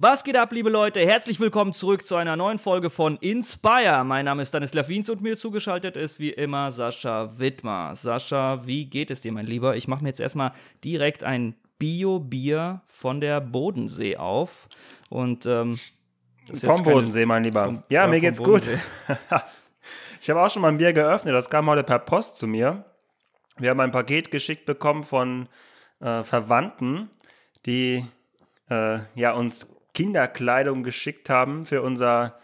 Was geht ab, liebe Leute? Herzlich willkommen zurück zu einer neuen Folge von Inspire. Mein Name ist Stanislav Wiens und mir zugeschaltet ist wie immer Sascha Wittmer. Sascha, wie geht es dir, mein Lieber? Ich mache mir jetzt erstmal direkt ein Bio-Bier von der Bodensee auf. Und ähm, vom Bodensee, mein Lieber. Vom, ja, mir geht's gut. ich habe auch schon mal ein Bier geöffnet. Das kam heute per Post zu mir. Wir haben ein Paket geschickt bekommen von äh, Verwandten, die äh, ja uns Kinderkleidung geschickt haben für unser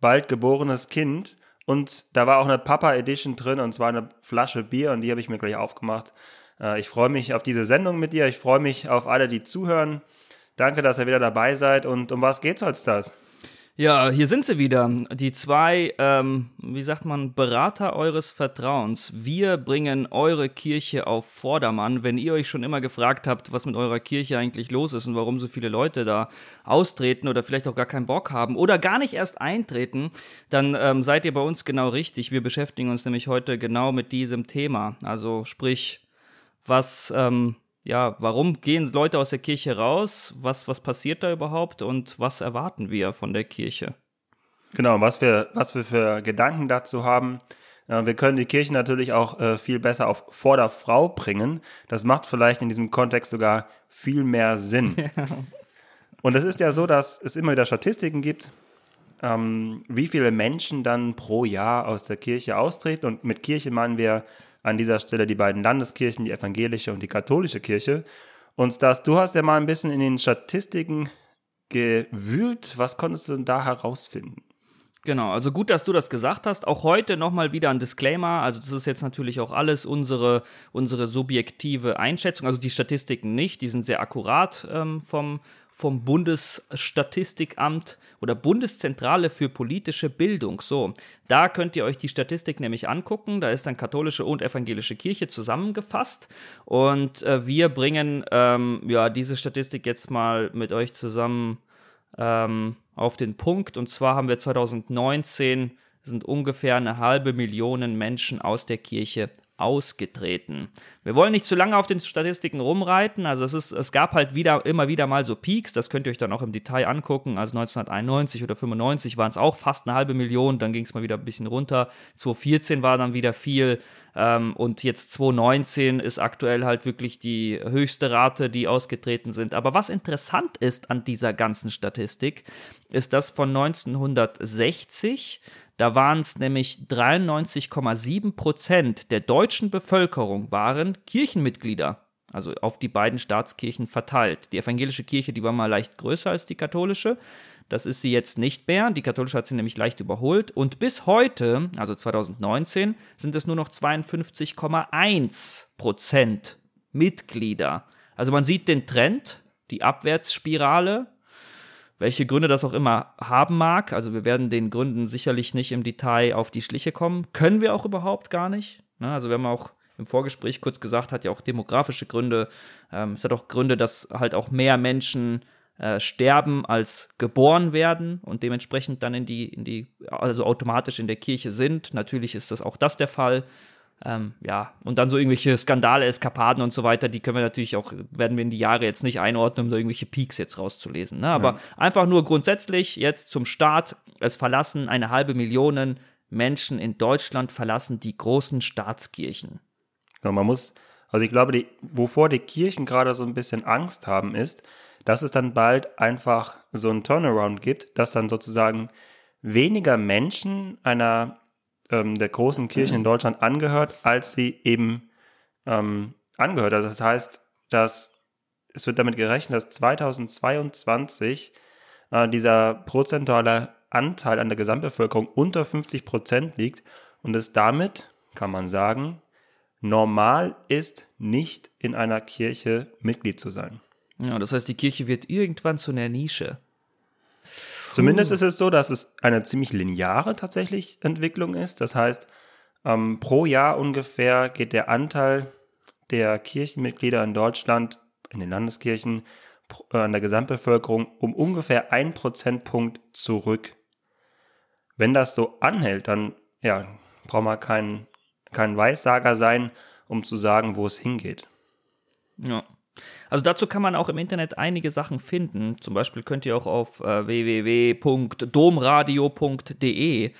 bald geborenes Kind. Und da war auch eine Papa Edition drin und zwar eine Flasche Bier und die habe ich mir gleich aufgemacht. Äh, ich freue mich auf diese Sendung mit dir. Ich freue mich auf alle, die zuhören. Danke, dass ihr wieder dabei seid. Und um was geht's als das? Ja, hier sind sie wieder. Die zwei, ähm, wie sagt man, Berater eures Vertrauens. Wir bringen eure Kirche auf Vordermann. Wenn ihr euch schon immer gefragt habt, was mit eurer Kirche eigentlich los ist und warum so viele Leute da austreten oder vielleicht auch gar keinen Bock haben oder gar nicht erst eintreten, dann ähm, seid ihr bei uns genau richtig. Wir beschäftigen uns nämlich heute genau mit diesem Thema. Also sprich, was ähm, ja, warum gehen Leute aus der Kirche raus? Was, was passiert da überhaupt und was erwarten wir von der Kirche? Genau, was wir, was wir für Gedanken dazu haben. Wir können die Kirche natürlich auch äh, viel besser auf Vorderfrau bringen. Das macht vielleicht in diesem Kontext sogar viel mehr Sinn. Ja. Und es ist ja so, dass es immer wieder Statistiken gibt, ähm, wie viele Menschen dann pro Jahr aus der Kirche austreten. Und mit Kirche meinen wir an dieser Stelle die beiden Landeskirchen, die evangelische und die katholische Kirche. Und das, du hast ja mal ein bisschen in den Statistiken gewühlt. Was konntest du denn da herausfinden? Genau, also gut, dass du das gesagt hast. Auch heute nochmal wieder ein Disclaimer. Also das ist jetzt natürlich auch alles unsere, unsere subjektive Einschätzung. Also die Statistiken nicht, die sind sehr akkurat ähm, vom, vom Bundesstatistikamt oder Bundeszentrale für politische Bildung. So, da könnt ihr euch die Statistik nämlich angucken. Da ist dann katholische und evangelische Kirche zusammengefasst. Und äh, wir bringen ähm, ja diese Statistik jetzt mal mit euch zusammen ähm, auf den Punkt. Und zwar haben wir 2019 sind ungefähr eine halbe Million Menschen aus der Kirche ausgetreten. Wir wollen nicht zu lange auf den Statistiken rumreiten, also es ist, es gab halt wieder, immer wieder mal so Peaks, das könnt ihr euch dann auch im Detail angucken, also 1991 oder 95 waren es auch fast eine halbe Million, dann ging es mal wieder ein bisschen runter, 2014 war dann wieder viel. Ähm, und jetzt 2019 ist aktuell halt wirklich die höchste Rate, die ausgetreten sind. Aber was interessant ist an dieser ganzen Statistik, ist, dass von 1960 da waren es nämlich 93,7 Prozent der deutschen Bevölkerung waren Kirchenmitglieder, also auf die beiden Staatskirchen verteilt. Die evangelische Kirche, die war mal leicht größer als die katholische. Das ist sie jetzt nicht mehr. Die katholische hat sie nämlich leicht überholt. Und bis heute, also 2019, sind es nur noch 52,1 Prozent Mitglieder. Also man sieht den Trend, die Abwärtsspirale welche Gründe das auch immer haben mag. Also wir werden den Gründen sicherlich nicht im Detail auf die Schliche kommen. Können wir auch überhaupt gar nicht. Ne? Also wir haben auch im Vorgespräch kurz gesagt, hat ja auch demografische Gründe. Ähm, es hat auch Gründe, dass halt auch mehr Menschen äh, sterben als geboren werden und dementsprechend dann in die, in die, also automatisch in der Kirche sind. Natürlich ist das auch das der Fall. Ähm, ja, und dann so irgendwelche Skandale, Eskapaden und so weiter, die können wir natürlich auch, werden wir in die Jahre jetzt nicht einordnen, um da irgendwelche Peaks jetzt rauszulesen. Ne? Aber ja. einfach nur grundsätzlich jetzt zum Start, es verlassen eine halbe Million Menschen in Deutschland verlassen die großen Staatskirchen. Ja, man muss, also ich glaube, die, wovor die Kirchen gerade so ein bisschen Angst haben, ist, dass es dann bald einfach so ein Turnaround gibt, dass dann sozusagen weniger Menschen einer ähm, der großen Kirchen in Deutschland angehört, als sie eben ähm, angehört. Also das heißt, dass es wird damit gerechnet, dass 2022 äh, dieser prozentuale Anteil an der Gesamtbevölkerung unter 50 Prozent liegt und es damit, kann man sagen, normal ist, nicht in einer Kirche Mitglied zu sein. Ja, das heißt, die Kirche wird irgendwann zu einer Nische. Zumindest ist es so, dass es eine ziemlich lineare tatsächlich Entwicklung ist. Das heißt, ähm, pro Jahr ungefähr geht der Anteil der Kirchenmitglieder in Deutschland, in den Landeskirchen, äh, an der Gesamtbevölkerung um ungefähr ein Prozentpunkt zurück. Wenn das so anhält, dann ja, braucht man kein, kein Weissager sein, um zu sagen, wo es hingeht. Ja. Also dazu kann man auch im Internet einige Sachen finden. Zum Beispiel könnt ihr auch auf äh, www.domradio.de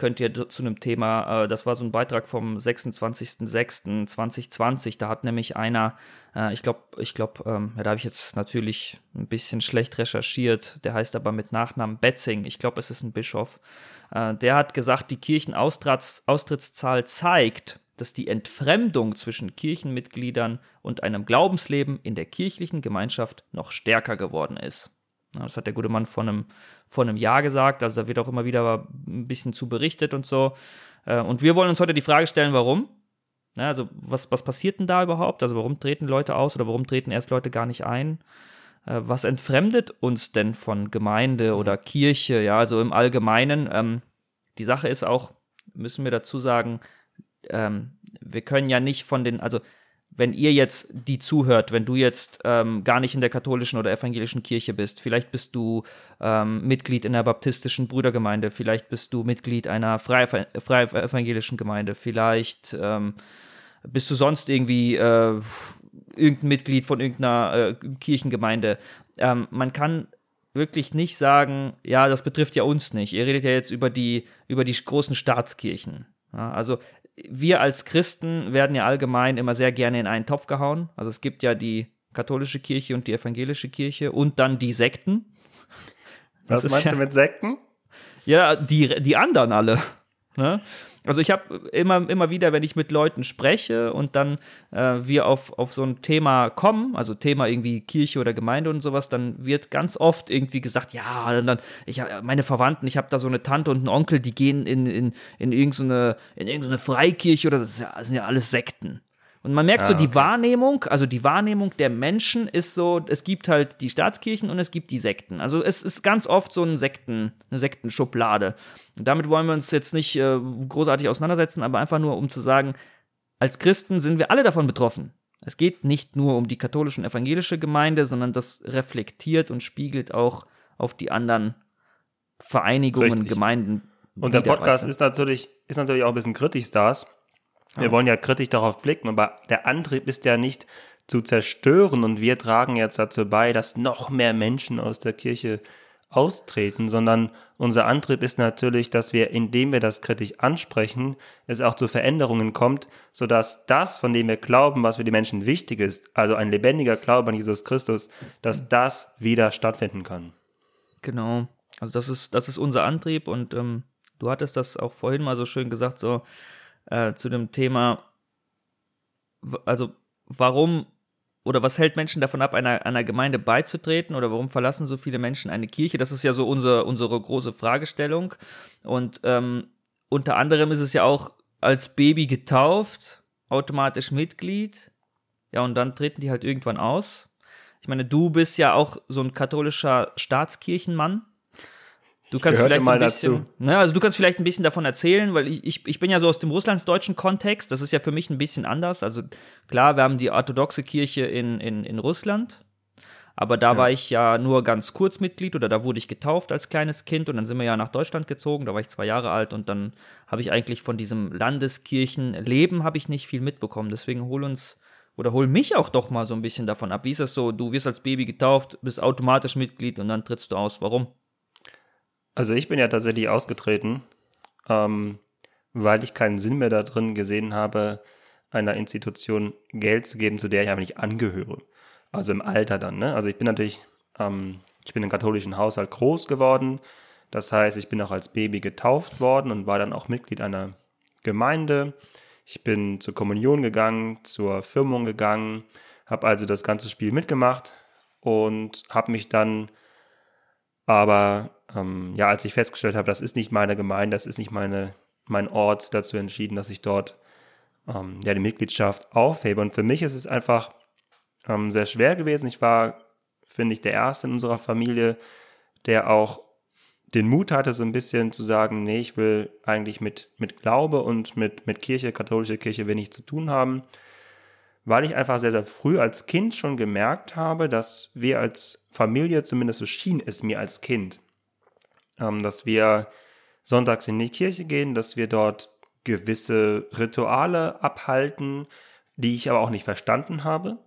könnt ihr zu einem Thema, äh, das war so ein Beitrag vom 26.06.2020, da hat nämlich einer, äh, ich glaube, ich glaube, ähm, ja, da habe ich jetzt natürlich ein bisschen schlecht recherchiert, der heißt aber mit Nachnamen Betzing, ich glaube, es ist ein Bischof, äh, der hat gesagt, die Kirchenaustrittszahl zeigt, dass die Entfremdung zwischen Kirchenmitgliedern und einem Glaubensleben in der kirchlichen Gemeinschaft noch stärker geworden ist. Das hat der gute Mann vor einem, vor einem Jahr gesagt, also da wird auch immer wieder ein bisschen zu berichtet und so. Äh, und wir wollen uns heute die Frage stellen, warum? Also was, was passiert denn da überhaupt? Also warum treten Leute aus oder warum treten erst Leute gar nicht ein? Äh, was entfremdet uns denn von Gemeinde oder Kirche? Ja, also im Allgemeinen. Ähm, die Sache ist auch, müssen wir dazu sagen, ähm, wir können ja nicht von den, also wenn ihr jetzt die zuhört, wenn du jetzt ähm, gar nicht in der katholischen oder evangelischen Kirche bist, vielleicht bist du ähm, Mitglied in der baptistischen Brüdergemeinde, vielleicht bist du Mitglied einer freie, freie evangelischen Gemeinde, vielleicht ähm, bist du sonst irgendwie äh, irgendein Mitglied von irgendeiner äh, Kirchengemeinde. Ähm, man kann wirklich nicht sagen, ja, das betrifft ja uns nicht. Ihr redet ja jetzt über die, über die großen Staatskirchen. Ja, also wir als Christen werden ja allgemein immer sehr gerne in einen Topf gehauen. Also es gibt ja die katholische Kirche und die evangelische Kirche und dann die Sekten. Das Was meinst ja, du mit Sekten? Ja, die, die anderen alle. Ne? Also ich habe immer, immer wieder, wenn ich mit Leuten spreche und dann äh, wir auf, auf so ein Thema kommen, also Thema irgendwie Kirche oder Gemeinde und sowas, dann wird ganz oft irgendwie gesagt, ja, dann, ich meine Verwandten, ich habe da so eine Tante und einen Onkel, die gehen in, in, in irgendeine, in irgendeine Freikirche oder das sind ja alles Sekten. Und man merkt ah, so, die okay. Wahrnehmung, also die Wahrnehmung der Menschen ist so, es gibt halt die Staatskirchen und es gibt die Sekten. Also es ist ganz oft so ein Sekten, eine Sektenschublade. Und damit wollen wir uns jetzt nicht äh, großartig auseinandersetzen, aber einfach nur, um zu sagen, als Christen sind wir alle davon betroffen. Es geht nicht nur um die katholische und evangelische Gemeinde, sondern das reflektiert und spiegelt auch auf die anderen Vereinigungen, Richtig. Gemeinden. Und der Podcast ist natürlich, ist natürlich auch ein bisschen kritisch, Stars. Wir oh. wollen ja kritisch darauf blicken, aber der Antrieb ist ja nicht zu zerstören und wir tragen jetzt dazu bei, dass noch mehr Menschen aus der Kirche austreten, sondern unser Antrieb ist natürlich, dass wir, indem wir das kritisch ansprechen, es auch zu Veränderungen kommt, sodass das, von dem wir glauben, was für die Menschen wichtig ist, also ein lebendiger Glaube an Jesus Christus, dass das wieder stattfinden kann. Genau. Also das ist, das ist unser Antrieb und ähm, du hattest das auch vorhin mal so schön gesagt, so äh, zu dem Thema, also warum oder was hält Menschen davon ab, einer, einer Gemeinde beizutreten oder warum verlassen so viele Menschen eine Kirche? Das ist ja so unser, unsere große Fragestellung. Und ähm, unter anderem ist es ja auch als Baby getauft, automatisch Mitglied. Ja, und dann treten die halt irgendwann aus. Ich meine, du bist ja auch so ein katholischer Staatskirchenmann. Du kannst vielleicht mal ein bisschen, dazu. Ne, also du kannst vielleicht ein bisschen davon erzählen, weil ich, ich, ich bin ja so aus dem russlandsdeutschen Kontext, das ist ja für mich ein bisschen anders. Also klar, wir haben die orthodoxe Kirche in, in, in Russland, aber da ja. war ich ja nur ganz kurz Mitglied oder da wurde ich getauft als kleines Kind und dann sind wir ja nach Deutschland gezogen, da war ich zwei Jahre alt und dann habe ich eigentlich von diesem Landeskirchenleben habe ich nicht viel mitbekommen. Deswegen hol uns oder hol mich auch doch mal so ein bisschen davon ab. Wie ist das so? Du wirst als Baby getauft, bist automatisch Mitglied und dann trittst du aus. Warum? Also ich bin ja tatsächlich ausgetreten, ähm, weil ich keinen Sinn mehr da drin gesehen habe, einer Institution Geld zu geben, zu der ich aber nicht angehöre. Also im Alter dann. Ne? Also ich bin natürlich, ähm, ich bin im katholischen Haushalt groß geworden. Das heißt, ich bin auch als Baby getauft worden und war dann auch Mitglied einer Gemeinde. Ich bin zur Kommunion gegangen, zur Firmung gegangen, habe also das ganze Spiel mitgemacht und habe mich dann aber ähm, ja, als ich festgestellt habe, das ist nicht meine Gemeinde, das ist nicht meine, mein Ort, dazu entschieden, dass ich dort ähm, ja, die Mitgliedschaft aufhebe. Und für mich ist es einfach ähm, sehr schwer gewesen. Ich war, finde ich, der Erste in unserer Familie, der auch den Mut hatte, so ein bisschen zu sagen, nee, ich will eigentlich mit, mit Glaube und mit, mit Kirche, katholische Kirche wenig zu tun haben, weil ich einfach sehr, sehr früh als Kind schon gemerkt habe, dass wir als Familie, zumindest so schien es mir als Kind, ähm, dass wir sonntags in die Kirche gehen, dass wir dort gewisse Rituale abhalten, die ich aber auch nicht verstanden habe,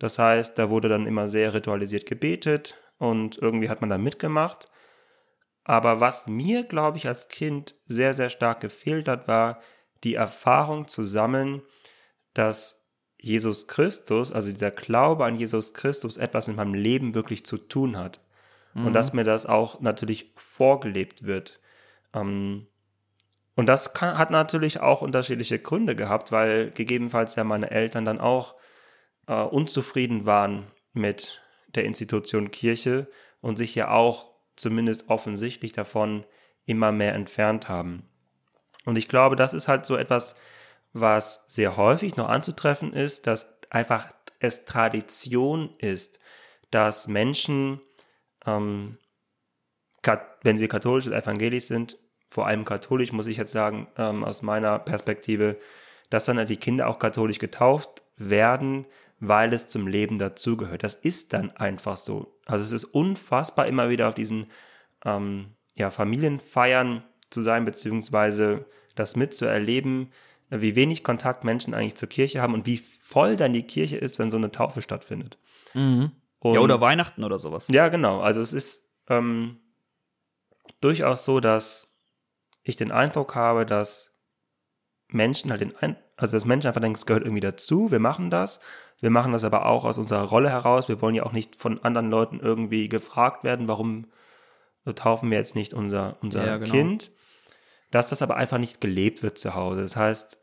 Das heißt, da wurde dann immer sehr ritualisiert gebetet und irgendwie hat man da mitgemacht. Aber was mir, glaube ich, als Kind sehr, sehr stark gefehlt hat, war die Erfahrung zu sammeln, dass Jesus Christus, also dieser Glaube an Jesus Christus, etwas mit meinem Leben wirklich zu tun hat. Mhm. Und dass mir das auch natürlich vorgelebt wird. Ähm, und das kann, hat natürlich auch unterschiedliche Gründe gehabt, weil gegebenenfalls ja meine Eltern dann auch äh, unzufrieden waren mit der Institution Kirche und sich ja auch zumindest offensichtlich davon immer mehr entfernt haben. Und ich glaube, das ist halt so etwas, was sehr häufig noch anzutreffen ist, dass einfach es Tradition ist, dass Menschen, ähm, wenn sie katholisch oder evangelisch sind, vor allem katholisch, muss ich jetzt sagen, ähm, aus meiner Perspektive, dass dann die Kinder auch katholisch getauft werden, weil es zum Leben dazugehört. Das ist dann einfach so. Also es ist unfassbar, immer wieder auf diesen ähm, ja, Familienfeiern zu sein, beziehungsweise das mitzuerleben, wie wenig Kontakt Menschen eigentlich zur Kirche haben und wie voll dann die Kirche ist, wenn so eine Taufe stattfindet. Mhm. Und, ja, oder Weihnachten oder sowas. Ja, genau. Also es ist ähm, durchaus so, dass ich den Eindruck habe, dass Menschen halt den Ein also dass Menschen einfach denken, es gehört irgendwie dazu, wir machen das. Wir machen das aber auch aus unserer Rolle heraus. Wir wollen ja auch nicht von anderen Leuten irgendwie gefragt werden, warum taufen wir jetzt nicht unser, unser ja, genau. Kind. Dass das aber einfach nicht gelebt wird zu Hause. Das heißt,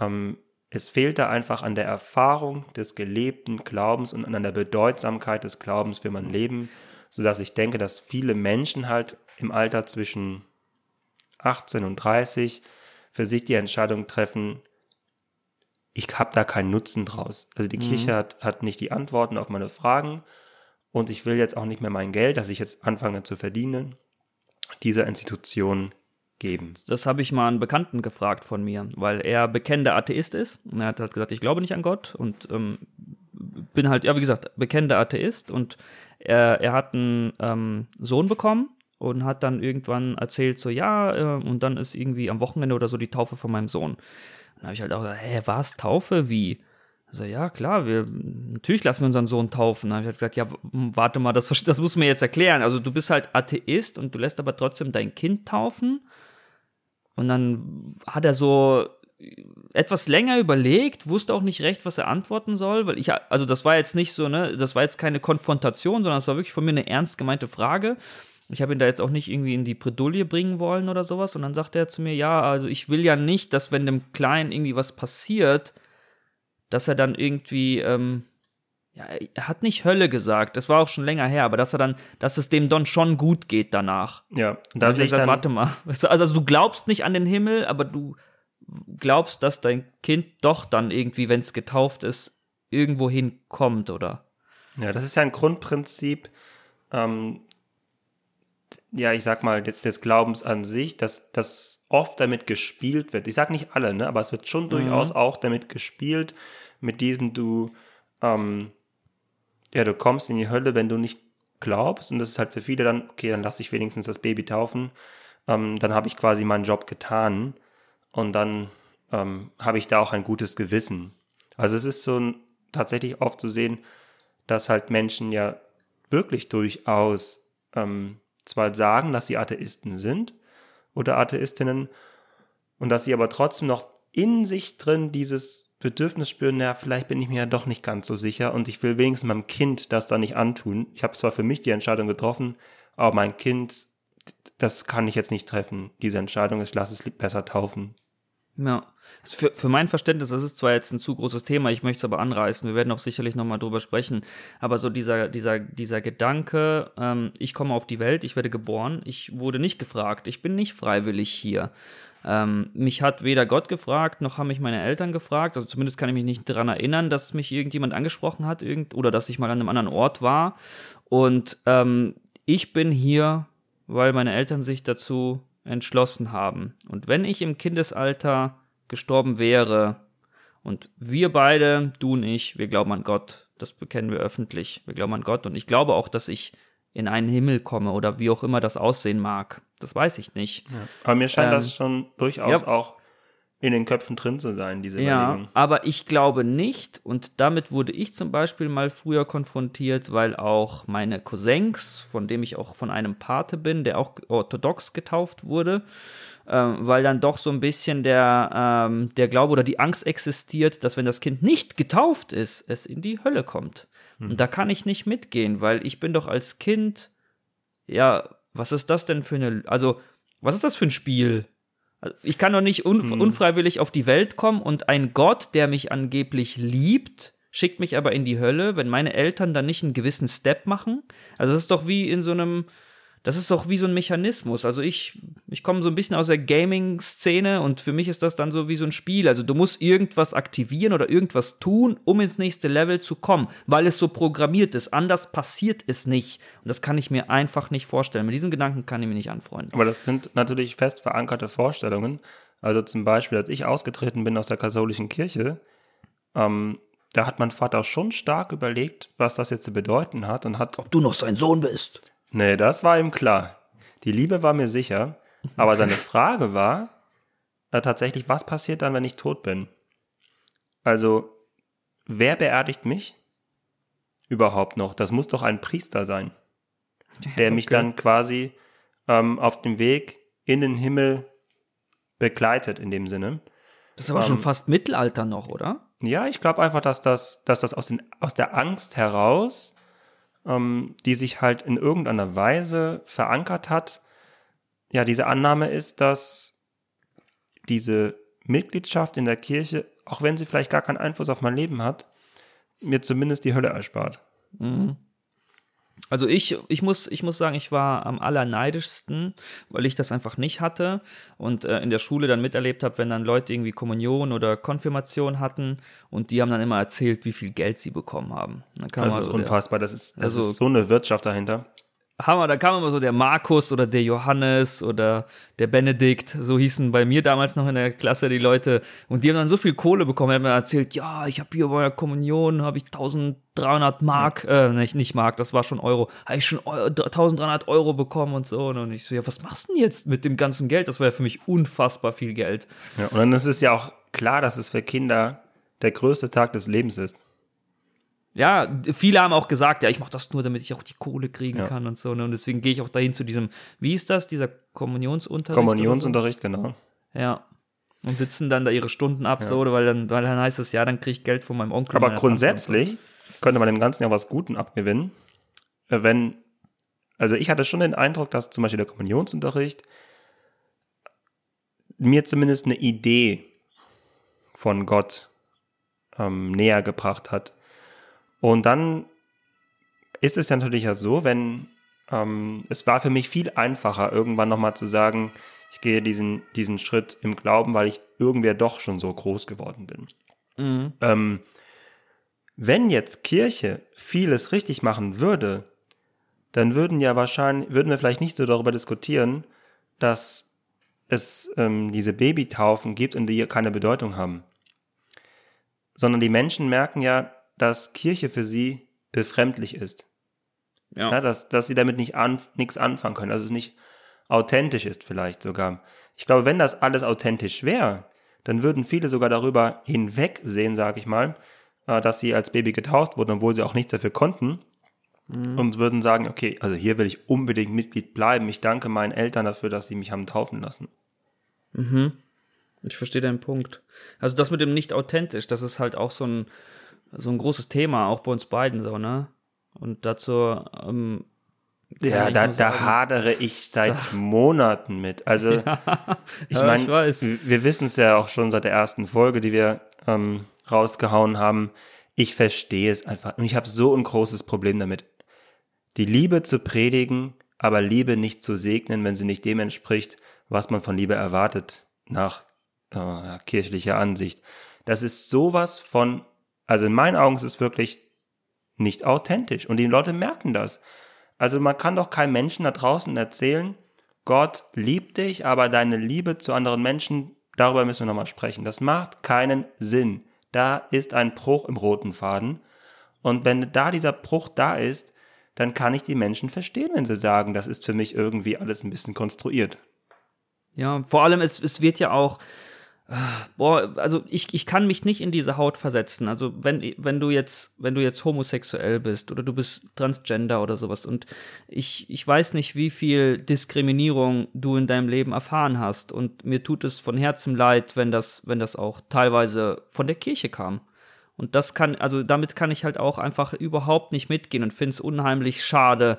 ähm, es fehlt da einfach an der Erfahrung des gelebten Glaubens und an der Bedeutsamkeit des Glaubens für mein Leben, sodass ich denke, dass viele Menschen halt im Alter zwischen 18 und 30 für sich die Entscheidung treffen, ich habe da keinen Nutzen draus. Also die mhm. Kirche hat, hat nicht die Antworten auf meine Fragen und ich will jetzt auch nicht mehr mein Geld, das ich jetzt anfange zu verdienen, dieser Institution geben. Das habe ich mal einen Bekannten gefragt von mir, weil er bekennender Atheist ist. Er hat halt gesagt, ich glaube nicht an Gott und ähm, bin halt, ja, wie gesagt, bekennender Atheist und er, er hat einen ähm, Sohn bekommen und hat dann irgendwann erzählt, so ja, äh, und dann ist irgendwie am Wochenende oder so die Taufe von meinem Sohn. Dann habe ich halt auch gesagt, hä, was, Taufe, wie? Also ja, klar, wir natürlich lassen wir unseren Sohn taufen. Dann habe ich halt gesagt, ja, warte mal, das, das muss mir jetzt erklären. Also du bist halt Atheist und du lässt aber trotzdem dein Kind taufen. Und dann hat er so etwas länger überlegt, wusste auch nicht recht, was er antworten soll, weil ich, also das war jetzt nicht so, ne, das war jetzt keine Konfrontation, sondern es war wirklich von mir eine ernst gemeinte Frage. Ich habe ihn da jetzt auch nicht irgendwie in die Bredouille bringen wollen oder sowas. Und dann sagte er zu mir, ja, also ich will ja nicht, dass wenn dem Kleinen irgendwie was passiert, dass er dann irgendwie, ähm, ja, er hat nicht Hölle gesagt, das war auch schon länger her, aber dass er dann, dass es dem Don schon gut geht danach. Ja, da sehe ich dann warte mal. Also, also du glaubst nicht an den Himmel, aber du glaubst, dass dein Kind doch dann irgendwie, wenn es getauft ist, irgendwo hinkommt, oder? Ja, das ist ja ein Grundprinzip, ähm, ja, ich sag mal, des Glaubens an sich, dass das oft damit gespielt wird. Ich sag nicht alle, ne, aber es wird schon mhm. durchaus auch damit gespielt, mit diesem du, ähm, ja, du kommst in die Hölle, wenn du nicht glaubst. Und das ist halt für viele dann, okay, dann lasse ich wenigstens das Baby taufen. Ähm, dann habe ich quasi meinen Job getan. Und dann ähm, habe ich da auch ein gutes Gewissen. Also es ist so tatsächlich oft zu sehen, dass halt Menschen ja wirklich durchaus ähm, zwar sagen, dass sie Atheisten sind oder Atheistinnen und dass sie aber trotzdem noch in sich drin dieses Bedürfnis spüren, ja, vielleicht bin ich mir ja doch nicht ganz so sicher und ich will wenigstens meinem Kind das da nicht antun. Ich habe zwar für mich die Entscheidung getroffen, aber mein Kind, das kann ich jetzt nicht treffen, diese Entscheidung, ich lasse es besser taufen. Ja. Für, für mein Verständnis, das ist zwar jetzt ein zu großes Thema, ich möchte es aber anreißen, wir werden auch sicherlich nochmal drüber sprechen, aber so dieser, dieser, dieser Gedanke, ähm, ich komme auf die Welt, ich werde geboren, ich wurde nicht gefragt, ich bin nicht freiwillig hier. Ähm, mich hat weder Gott gefragt, noch haben mich meine Eltern gefragt, also zumindest kann ich mich nicht daran erinnern, dass mich irgendjemand angesprochen hat irgend, oder dass ich mal an einem anderen Ort war. Und ähm, ich bin hier, weil meine Eltern sich dazu entschlossen haben. Und wenn ich im Kindesalter gestorben wäre und wir beide, du und ich, wir glauben an Gott, das bekennen wir öffentlich, wir glauben an Gott und ich glaube auch, dass ich in einen Himmel komme oder wie auch immer das aussehen mag. Das weiß ich nicht. Ja. Aber mir scheint ähm, das schon durchaus ja. auch in den Köpfen drin zu sein, diese Ja, Überlegung. aber ich glaube nicht, und damit wurde ich zum Beispiel mal früher konfrontiert, weil auch meine Cousins, von dem ich auch von einem Pate bin, der auch orthodox getauft wurde, ähm, weil dann doch so ein bisschen der, ähm, der Glaube oder die Angst existiert, dass wenn das Kind nicht getauft ist, es in die Hölle kommt. Und da kann ich nicht mitgehen, weil ich bin doch als Kind, ja, was ist das denn für eine, also, was ist das für ein Spiel? Also, Ich kann doch nicht un unfreiwillig auf die Welt kommen und ein Gott, der mich angeblich liebt, schickt mich aber in die Hölle, wenn meine Eltern dann nicht einen gewissen Step machen. Also das ist doch wie in so einem, das ist doch wie so ein Mechanismus. Also ich, ich komme so ein bisschen aus der Gaming-Szene und für mich ist das dann so wie so ein Spiel. Also du musst irgendwas aktivieren oder irgendwas tun, um ins nächste Level zu kommen, weil es so programmiert ist. Anders passiert es nicht. Und das kann ich mir einfach nicht vorstellen. Mit diesem Gedanken kann ich mich nicht anfreunden. Aber das sind natürlich fest verankerte Vorstellungen. Also zum Beispiel, als ich ausgetreten bin aus der katholischen Kirche, ähm, da hat mein Vater schon stark überlegt, was das jetzt zu bedeuten hat und hat. Ob du noch sein Sohn bist. Nee, das war ihm klar. Die Liebe war mir sicher. Aber seine Frage war äh, tatsächlich, was passiert dann, wenn ich tot bin? Also, wer beerdigt mich überhaupt noch? Das muss doch ein Priester sein, der mich Okay. dann quasi ähm, auf dem Weg in den Himmel begleitet, in dem Sinne. Das ist aber schon fast Mittelalter noch, oder? Ja, ich glaube einfach, dass das, dass das aus, den, aus der Angst heraus, ähm, die sich halt in irgendeiner Weise verankert hat, ja, diese Annahme ist, dass diese Mitgliedschaft in der Kirche, auch wenn sie vielleicht gar keinen Einfluss auf mein Leben hat, mir zumindest die Hölle erspart. Also ich, ich, muss, ich muss sagen, ich war am allerneidischsten, weil ich das einfach nicht hatte und äh, in der Schule dann miterlebt habe, wenn dann Leute irgendwie Kommunion oder Konfirmation hatten und die haben dann immer erzählt, wie viel Geld sie bekommen haben. Das mal ist unfassbar. Das ist, das also- ist so eine Wirtschaft dahinter. Hammer, da kam immer so der Markus oder der Johannes oder der Benedikt, so hießen bei mir damals noch in der Klasse die Leute und die haben dann so viel Kohle bekommen, haben mir erzählt, ja, ich habe hier bei der Kommunion, habe ich 1300 Mark, äh, nicht, nicht Mark, das war schon Euro, habe ich schon Eu 1300 Euro bekommen und so und ich so, ja, was machst du denn jetzt mit dem ganzen Geld? Das war ja für mich unfassbar viel Geld. Ja, und dann ist es ja auch klar, dass es für Kinder der größte Tag des Lebens ist. Ja, viele haben auch gesagt, ja, ich mache das nur, damit ich auch die Kohle kriegen Ja. kann und so. Ne? Und deswegen gehe ich auch dahin zu diesem, wie ist das, dieser Kommunionsunterricht? oder so? Kommunionsunterricht, genau. Ja. Und sitzen dann da ihre Stunden ab, so, weil dann, weil dann heißt es, ja, dann kriege ich Geld von meinem Onkel. Aber meiner Tante grundsätzlich könnte man dem Ganzen ja was Guten abgewinnen, äh, wenn, also ich hatte schon den Eindruck, dass zum Beispiel der Kommunionsunterricht mir zumindest eine Idee von Gott ähm, näher gebracht hat. Und dann ist es natürlich ja so, wenn ähm, es war für mich viel einfacher, irgendwann nochmal zu sagen, ich gehe diesen, diesen Schritt im Glauben, weil ich irgendwer doch schon so groß geworden bin. Mhm. Ähm, wenn jetzt Kirche vieles richtig machen würde, dann würden ja wahrscheinlich, würden wir vielleicht nicht so darüber diskutieren, dass es ähm, diese Babytaufen gibt und die keine Bedeutung haben. Sondern die Menschen merken ja, dass Kirche für sie befremdlich ist. Ja. Ja, dass, dass sie damit nicht an, nichts anfangen können, dass es nicht authentisch ist vielleicht sogar. Ich glaube, wenn das alles authentisch wäre, dann würden viele sogar darüber hinwegsehen, sage ich mal, äh, dass sie als Baby getauft wurden, obwohl sie auch nichts dafür konnten. Und würden sagen, okay, also hier will ich unbedingt Mitglied bleiben. Ich danke meinen Eltern dafür, dass sie mich haben taufen lassen. Ich verstehe deinen Punkt. Also das mit dem nicht authentisch, das ist halt auch so ein, so ein großes Thema, auch bei uns beiden so, ne? Und dazu, ähm, Ja, da, da sagen- hadere ich seit Monaten mit. Also, ich Ja, meine, wir wissen es ja auch schon seit der ersten Folge, die wir ähm, rausgehauen haben. Ich verstehe es einfach. Und ich habe so ein großes Problem damit. Die Liebe zu predigen, aber Liebe nicht zu segnen, wenn sie nicht dem entspricht, was man von Liebe erwartet, nach äh, kirchlicher Ansicht. Das ist sowas von, also in meinen Augen ist es wirklich nicht authentisch. Und die Leute merken das. Also man kann doch keinem Menschen da draußen erzählen, Gott liebt dich, aber deine Liebe zu anderen Menschen, darüber müssen wir nochmal sprechen. Das macht keinen Sinn. Da ist ein Bruch im roten Faden. Und wenn da dieser Bruch da ist, dann kann ich die Menschen verstehen, wenn sie sagen, das ist für mich irgendwie alles ein bisschen konstruiert. Ja, vor allem, es, es wird ja auch, boah, also ich, ich kann mich nicht in diese Haut versetzen. Also wenn, wenn du jetzt, wenn du jetzt homosexuell bist oder du bist transgender oder sowas und ich, ich weiß nicht, wie viel Diskriminierung du in deinem Leben erfahren hast und mir tut es von Herzen leid, wenn das, wenn das auch teilweise von der Kirche kam. Und das kann, also damit kann ich halt auch einfach überhaupt nicht mitgehen und finde es unheimlich schade,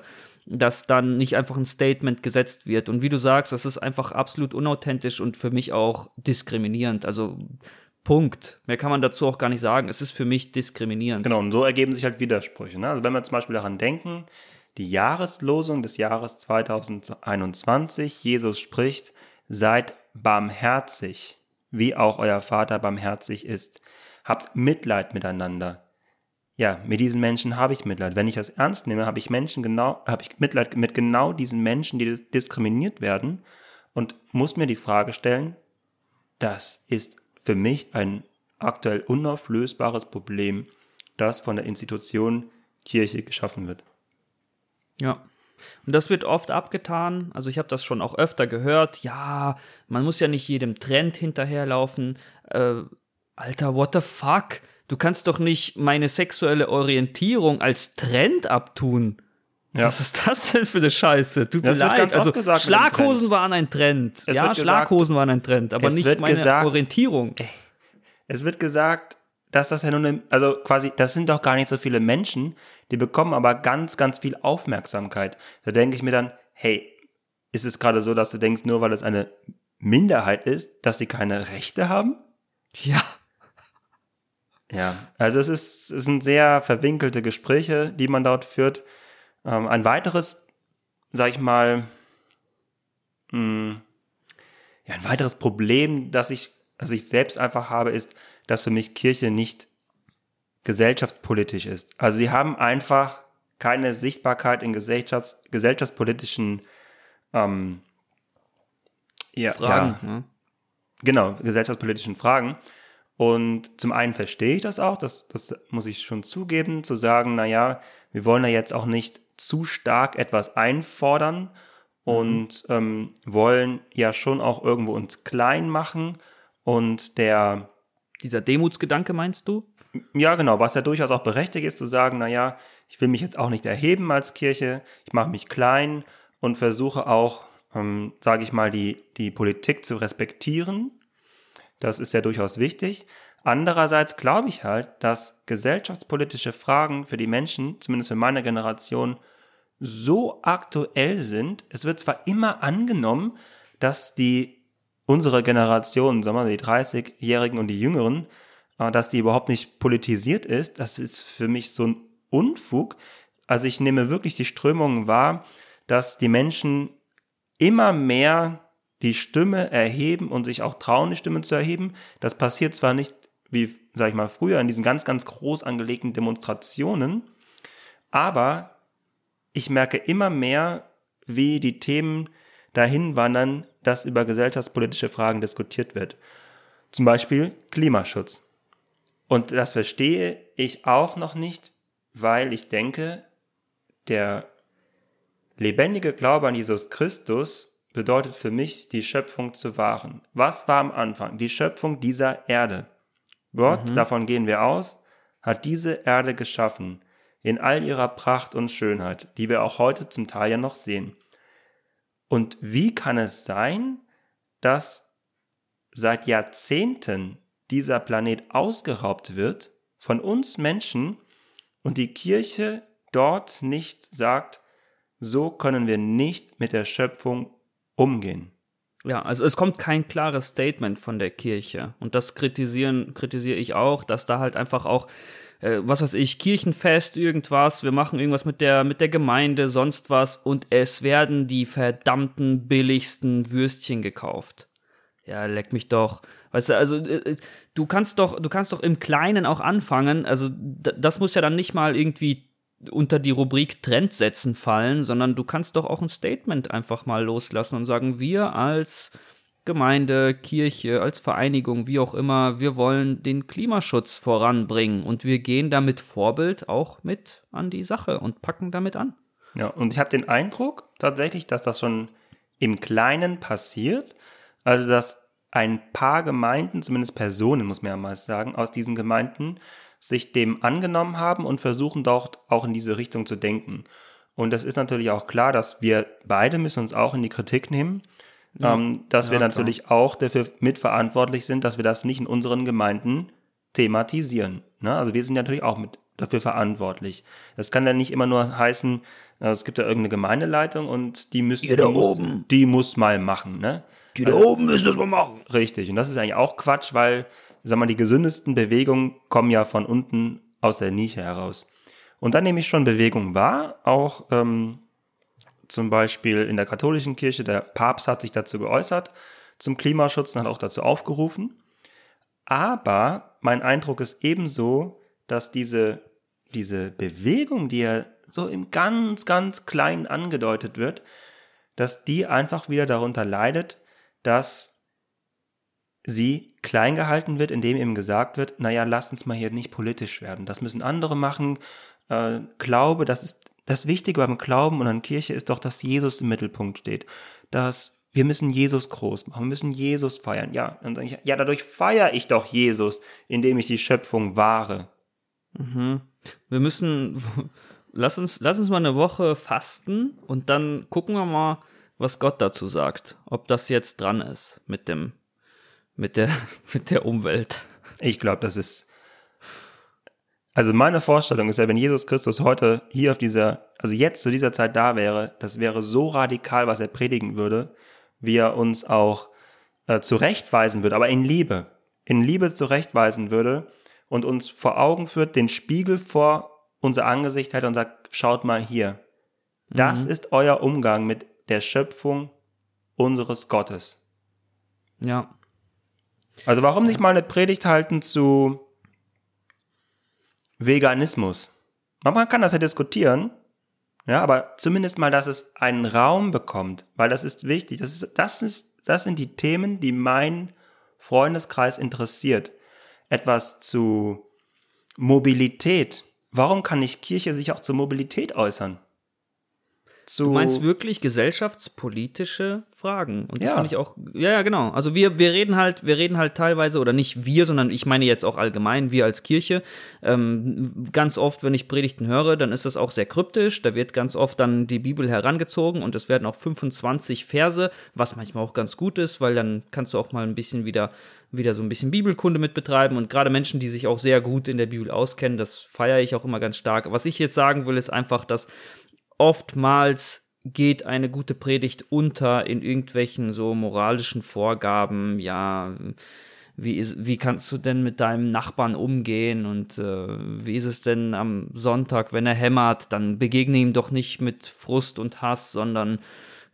dass dann nicht einfach ein Statement gesetzt wird. Und wie du sagst, das ist einfach absolut unauthentisch und für mich auch diskriminierend. Also Punkt. Mehr kann man dazu auch gar nicht sagen. Es ist für mich diskriminierend. Genau, und so ergeben sich halt Widersprüche. Ne? Also wenn wir zum Beispiel daran denken, die Jahreslosung des Jahres 2021, Jesus spricht, seid barmherzig, wie auch euer Vater barmherzig ist. Habt Mitleid miteinander ja, mit diesen Menschen habe ich Mitleid. Wenn ich das ernst nehme, habe ich Menschen genau, habe ich Mitleid mit genau diesen Menschen, die diskriminiert werden und muss mir die Frage stellen, das ist für mich ein aktuell unauflösbares Problem, das von der Institution Kirche geschaffen wird. Ja. Und das wird oft abgetan. Also ich habe das schon auch öfter gehört. Ja, man muss ja nicht jedem Trend hinterherlaufen. Äh, Alter, what the fuck? Du kannst doch nicht meine sexuelle Orientierung als Trend abtun. Ja. Was ist das denn für eine Scheiße? Tut mir leid. Also gesagt, Schlaghosen waren ein Trend. Es ja, Schlaghosen waren ein Trend, aber nicht meine gesagt, Orientierung. Es wird gesagt, dass das ja nun, eine, also quasi, das sind doch gar nicht so viele Menschen, die bekommen aber ganz, ganz viel Aufmerksamkeit. Da denke ich mir dann, hey, ist es gerade so, dass du denkst, nur weil es eine Minderheit ist, dass sie keine Rechte haben? Ja. Ja, also es, ist, es sind sehr verwinkelte Gespräche, die man dort führt. Ähm, ein weiteres, sag ich mal, mh, hm, ja, ein weiteres Problem, das ich, das ich selbst einfach habe, ist, dass für mich Kirche nicht gesellschaftspolitisch ist. Also sie haben einfach keine Sichtbarkeit in Gesellschafts-, gesellschaftspolitischen ähm, ja, Fragen. Ja, ne? Genau, gesellschaftspolitischen Fragen. Und zum einen verstehe ich das auch, das, das muss ich schon zugeben, zu sagen, naja, wir wollen ja jetzt auch nicht zu stark etwas einfordern und mhm. ähm, wollen ja schon auch irgendwo uns klein machen. Und der. Dieser Demutsgedanke meinst du? Ja, genau, was ja durchaus auch berechtigt ist, zu sagen, naja, ich will mich jetzt auch nicht erheben als Kirche, ich mache mich klein und versuche auch, ähm, sage ich mal, die, die Politik zu respektieren das ist ja durchaus wichtig. Andererseits glaube ich halt, dass gesellschaftspolitische Fragen für die Menschen, zumindest für meine Generation, so aktuell sind. Es wird zwar immer angenommen, dass die unsere Generation, sagen wir mal die 30-Jährigen und die Jüngeren, äh, dass die überhaupt nicht politisiert ist. Das ist für mich so ein Unfug. Also ich nehme wirklich die Strömungen wahr, dass die Menschen immer mehr die Stimme erheben und sich auch trauen, die Stimme zu erheben. Das passiert zwar nicht, wie, sag ich mal, früher in diesen ganz, ganz groß angelegten Demonstrationen, aber ich merke immer mehr, wie die Themen dahin wandern, dass über gesellschaftspolitische Fragen diskutiert wird. Zum Beispiel Klimaschutz. Und das verstehe ich auch noch nicht, weil ich denke, der lebendige Glaube an Jesus Christus bedeutet für mich, die Schöpfung zu wahren. Was war am Anfang? Die Schöpfung dieser Erde. Gott, mhm. davon gehen wir aus, hat diese Erde geschaffen, in all ihrer Pracht und Schönheit, die wir auch heute zum Teil ja noch sehen. Und wie kann es sein, dass seit Jahrzehnten dieser Planet ausgeraubt wird von uns Menschen und die Kirche dort nicht sagt, so können wir nicht mit der Schöpfung umgehen. Ja, also es kommt kein klares Statement von der Kirche. Und das kritisieren, kritisiere ich auch, dass da halt einfach auch, äh, was weiß ich, Kirchenfest, irgendwas, wir machen irgendwas mit der, mit der Gemeinde, sonst was, und es werden die verdammten billigsten Würstchen gekauft. Ja, leck mich doch. Weißt du, also äh, du kannst doch, du kannst doch im Kleinen auch anfangen. Also das muss ja dann nicht mal irgendwie unter die Rubrik Trendsetzen fallen, sondern du kannst doch auch ein Statement einfach mal loslassen und sagen, wir als Gemeinde, Kirche, als Vereinigung, wie auch immer, wir wollen den Klimaschutz voranbringen und wir gehen damit Vorbild auch mit an die Sache und packen damit an. Ja, und ich habe den Eindruck tatsächlich, dass das schon im Kleinen passiert. Also, dass ein paar Gemeinden, zumindest Personen, muss man ja mal sagen, aus diesen Gemeinden sich dem angenommen haben und versuchen dort auch in diese Richtung zu denken. Und das ist natürlich auch klar, dass wir beide müssen uns auch in die Kritik nehmen, ja. ähm, dass ja, wir natürlich klar. auch dafür mitverantwortlich sind, dass wir das nicht in unseren Gemeinden thematisieren. Ne? Also wir sind natürlich auch mit dafür verantwortlich. Das kann ja nicht immer nur heißen, äh, es gibt da irgendeine Gemeindeleitung und die müssen die, da muss, die muss mal machen. Ne? Die da also, oben müssen das mal machen. Richtig. Und das ist eigentlich auch Quatsch, weil, sag mal, die gesündesten Bewegungen kommen ja von unten aus der Nische heraus. Und dann nehme ich schon Bewegung wahr, auch ähm, zum Beispiel in der katholischen Kirche, der Papst hat sich dazu geäußert, zum Klimaschutz und hat auch dazu aufgerufen. Aber mein Eindruck ist ebenso, dass diese, diese Bewegung, die ja so im ganz, ganz Kleinen angedeutet wird, dass die einfach wieder darunter leidet, dass sie klein gehalten wird, indem eben gesagt wird, naja, lass uns mal hier nicht politisch werden. Das müssen andere machen. Äh, Glaube, das ist das Wichtige beim Glauben und an Kirche ist doch, dass Jesus im Mittelpunkt steht. Dass wir müssen Jesus groß machen, wir müssen Jesus feiern. Ja, dann sage ich, ja, dadurch feiere ich doch Jesus, indem ich die Schöpfung wahre. Mhm. Wir müssen, lass uns, lass uns mal eine Woche fasten und dann gucken wir mal, was Gott dazu sagt. Ob das jetzt dran ist mit dem, mit der, mit der Umwelt. Ich glaube, das ist, also meine Vorstellung ist ja, wenn Jesus Christus heute hier auf dieser, also jetzt zu dieser Zeit da wäre, das wäre so radikal, was er predigen würde, wie er uns auch äh, zurechtweisen würde, aber in Liebe, in Liebe zurechtweisen würde und uns vor Augen führt, den Spiegel vor unser Angesicht hält und sagt, schaut mal hier. Das mhm. ist euer Umgang mit der Schöpfung unseres Gottes. Ja. Also warum nicht mal eine Predigt halten zu Veganismus? Man kann das ja diskutieren, ja, aber zumindest mal, dass es einen Raum bekommt, weil das ist wichtig. Das, ist, das, ist, das sind die Themen, die mein Freundeskreis interessiert. Etwas zu Mobilität. Warum kann nicht Kirche sich auch zur Mobilität äußern? Zu du meinst wirklich gesellschaftspolitische Fragen. Und das ja. finde ich auch, ja, ja, genau. Also wir, wir reden halt, wir reden halt teilweise, oder nicht wir, sondern ich meine jetzt auch allgemein, wir als Kirche. Ähm, ganz oft, wenn ich Predigten höre, dann ist das auch sehr kryptisch. Da wird ganz oft dann die Bibel herangezogen und es werden auch 25 Verse, was manchmal auch ganz gut ist, weil dann kannst du auch mal ein bisschen wieder wieder so ein bisschen Bibelkunde mit betreiben und gerade Menschen, die sich auch sehr gut in der Bibel auskennen, das feiere ich auch immer ganz stark. Was ich jetzt sagen will, ist einfach, dass oftmals geht eine gute Predigt unter in irgendwelchen so moralischen Vorgaben, ja, wie, ist, wie kannst du denn mit deinem Nachbarn umgehen und äh, wie ist es denn am Sonntag, wenn er hämmert, dann begegne ihm doch nicht mit Frust und Hass, sondern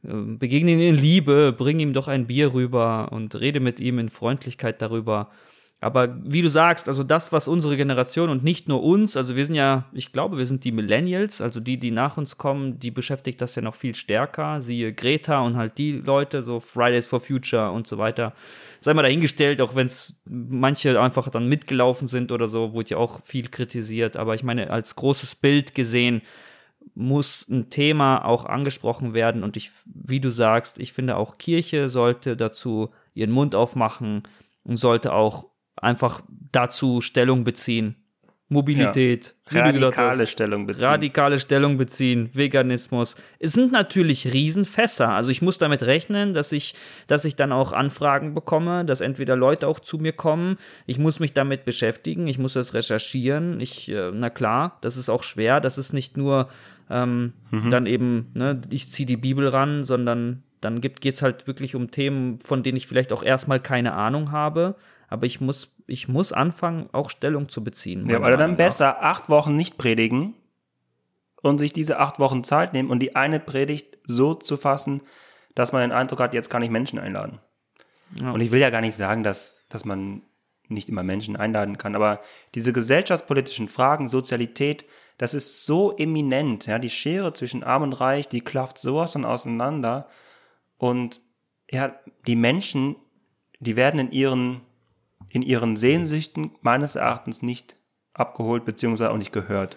äh, begegne ihm in Liebe, bring ihm doch ein Bier rüber und rede mit ihm in Freundlichkeit darüber. Aber wie du sagst, also das, was unsere Generation und nicht nur uns, also wir sind ja, ich glaube, wir sind die Millennials, also die, die nach uns kommen, die beschäftigt das ja noch viel stärker. Siehe Greta und halt die Leute, so Fridays for Future und so weiter. Sei mal dahingestellt, auch wenn es manche einfach dann mitgelaufen sind oder so, wurde ja auch viel kritisiert. Aber ich meine, als großes Bild gesehen, muss ein Thema auch angesprochen werden. Und ich, wie du sagst, ich finde auch Kirche sollte dazu ihren Mund aufmachen und sollte auch einfach dazu Stellung beziehen. Mobilität, ja. radikale Stellung beziehen. Radikale Stellung beziehen, Veganismus. Es sind natürlich Riesenfässer. Also ich muss damit rechnen, dass ich, dass ich dann auch Anfragen bekomme, dass entweder Leute auch zu mir kommen. Ich muss mich damit beschäftigen, ich muss das recherchieren. Ich, äh, na klar, das ist auch schwer. Das ist nicht nur ähm, mhm. dann eben, ne, ich ziehe die Bibel ran, sondern dann geht es halt wirklich um Themen, von denen ich vielleicht auch erstmal keine Ahnung habe aber ich muss, ich muss anfangen, auch Stellung zu beziehen. Ja, oder dann besser acht Wochen nicht predigen und sich diese acht Wochen Zeit nehmen und die eine Predigt so zu fassen, dass man den Eindruck hat, jetzt kann ich Menschen einladen. Ja. Und ich will ja gar nicht sagen, dass, dass man nicht immer Menschen einladen kann, aber diese gesellschaftspolitischen Fragen, Sozialität, das ist so eminent. Ja, die Schere zwischen Arm und Reich, die klafft sowas von auseinander. Und ja, die Menschen, die werden in ihren in ihren Sehnsüchten meines Erachtens nicht abgeholt beziehungsweise auch nicht gehört.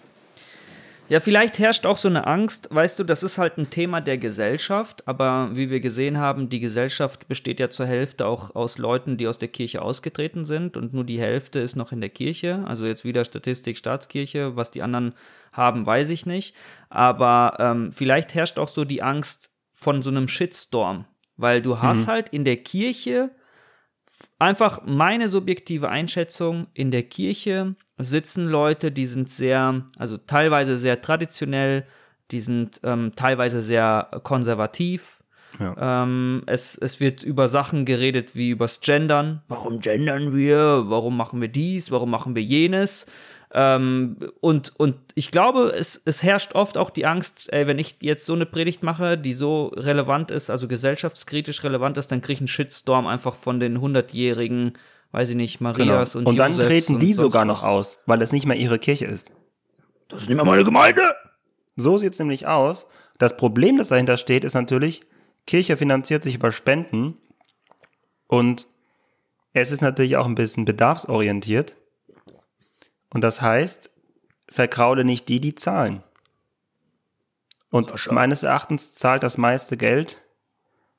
Ja, vielleicht herrscht auch so eine Angst, weißt du, das ist halt ein Thema der Gesellschaft, aber wie wir gesehen haben, die Gesellschaft besteht ja zur Hälfte auch aus Leuten, die aus der Kirche ausgetreten sind und nur die Hälfte ist noch in der Kirche. Also jetzt wieder Statistik Staatskirche, was die anderen haben, weiß ich nicht. Aber ähm, vielleicht herrscht auch so die Angst von so einem Shitstorm, weil du hast mhm. halt in der Kirche einfach meine subjektive Einschätzung, in der Kirche sitzen Leute, die sind sehr, also teilweise sehr traditionell, die sind ähm, teilweise sehr konservativ. Ja. Ähm, es, es wird über Sachen geredet wie übers Gendern. Warum gendern wir? Warum machen wir dies? Warum machen wir jenes? Ähm, und, und ich glaube, es, es herrscht oft auch die Angst, ey, wenn ich jetzt so eine Predigt mache, die so relevant ist, also gesellschaftskritisch relevant ist, dann kriege ich einen Shitstorm einfach von den hundertjährigen, weiß ich nicht, Marias genau. und Und dann Josefs treten die sogar noch aus, weil es nicht mehr ihre Kirche ist. Das ist nicht mehr meine Gemeinde! So sieht es nämlich aus. Das Problem, das dahinter steht, ist natürlich, Kirche finanziert sich über Spenden und es ist natürlich auch ein bisschen bedarfsorientiert. Und das heißt, verkraule nicht die, die zahlen. Und Wascher. meines Erachtens zahlt das meiste Geld,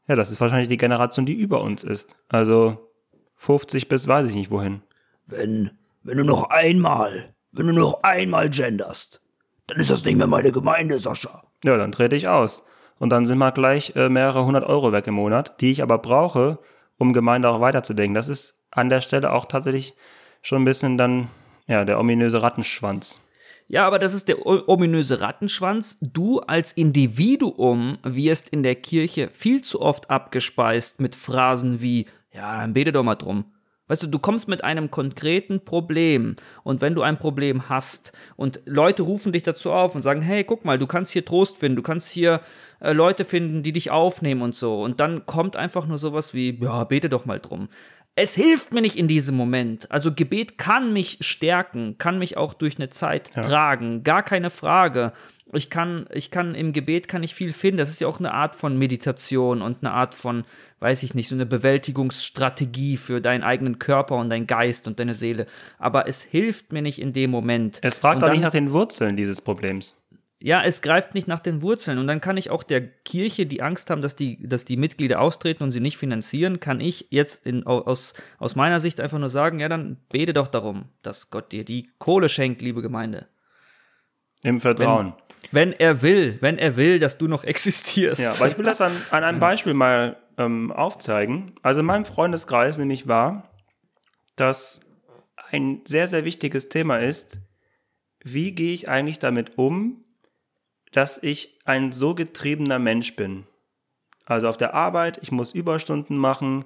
ja, das ist wahrscheinlich die Generation, die über uns ist. Also 50 bis weiß ich nicht wohin. Wenn, wenn du noch einmal, wenn du noch einmal genderst, dann ist das nicht mehr meine Gemeinde, Sascha. Ja, dann trete ich aus. Und dann sind mal gleich äh, mehrere hundert Euro weg im Monat, die ich aber brauche, um Gemeinde auch weiterzudenken. Das ist an der Stelle auch tatsächlich schon ein bisschen dann ja, der ominöse Rattenschwanz. Ja, aber das ist der ominöse Rattenschwanz. Du als Individuum wirst in der Kirche viel zu oft abgespeist mit Phrasen wie, ja, dann bete doch mal drum. Weißt du, du kommst mit einem konkreten Problem und wenn du ein Problem hast und Leute rufen dich dazu auf und sagen, hey, guck mal, du kannst hier Trost finden, du kannst hier äh, Leute finden, die dich aufnehmen und so und dann kommt einfach nur sowas wie, ja, bete doch mal drum es hilft mir nicht in diesem Moment. Also Gebet kann mich stärken, kann mich auch durch eine Zeit ja. tragen, gar keine Frage. Ich kann, ich kann im Gebet kann ich viel finden. Das ist ja auch eine Art von Meditation und eine Art von, weiß ich nicht, so eine Bewältigungsstrategie für deinen eigenen Körper und deinen Geist und deine Seele. Aber es hilft mir nicht in dem Moment. Es fragt doch nicht nach den Wurzeln dieses Problems ja, es greift nicht nach den Wurzeln. Und dann kann ich auch der Kirche, die Angst haben, dass die, dass die Mitglieder austreten und sie nicht finanzieren, kann ich jetzt in, aus, aus meiner Sicht einfach nur sagen, ja, dann bete doch darum, dass Gott dir die Kohle schenkt, liebe Gemeinde. Im Vertrauen. Wenn, wenn er will, wenn er will, dass du noch existierst. Ja, aber ich will das an, an einem Beispiel mal ähm, aufzeigen. Also in meinem Freundeskreis nämlich war, dass ein sehr, sehr wichtiges Thema ist, wie gehe ich eigentlich damit um, dass ich ein so getriebener Mensch bin. Also auf der Arbeit, ich muss Überstunden machen,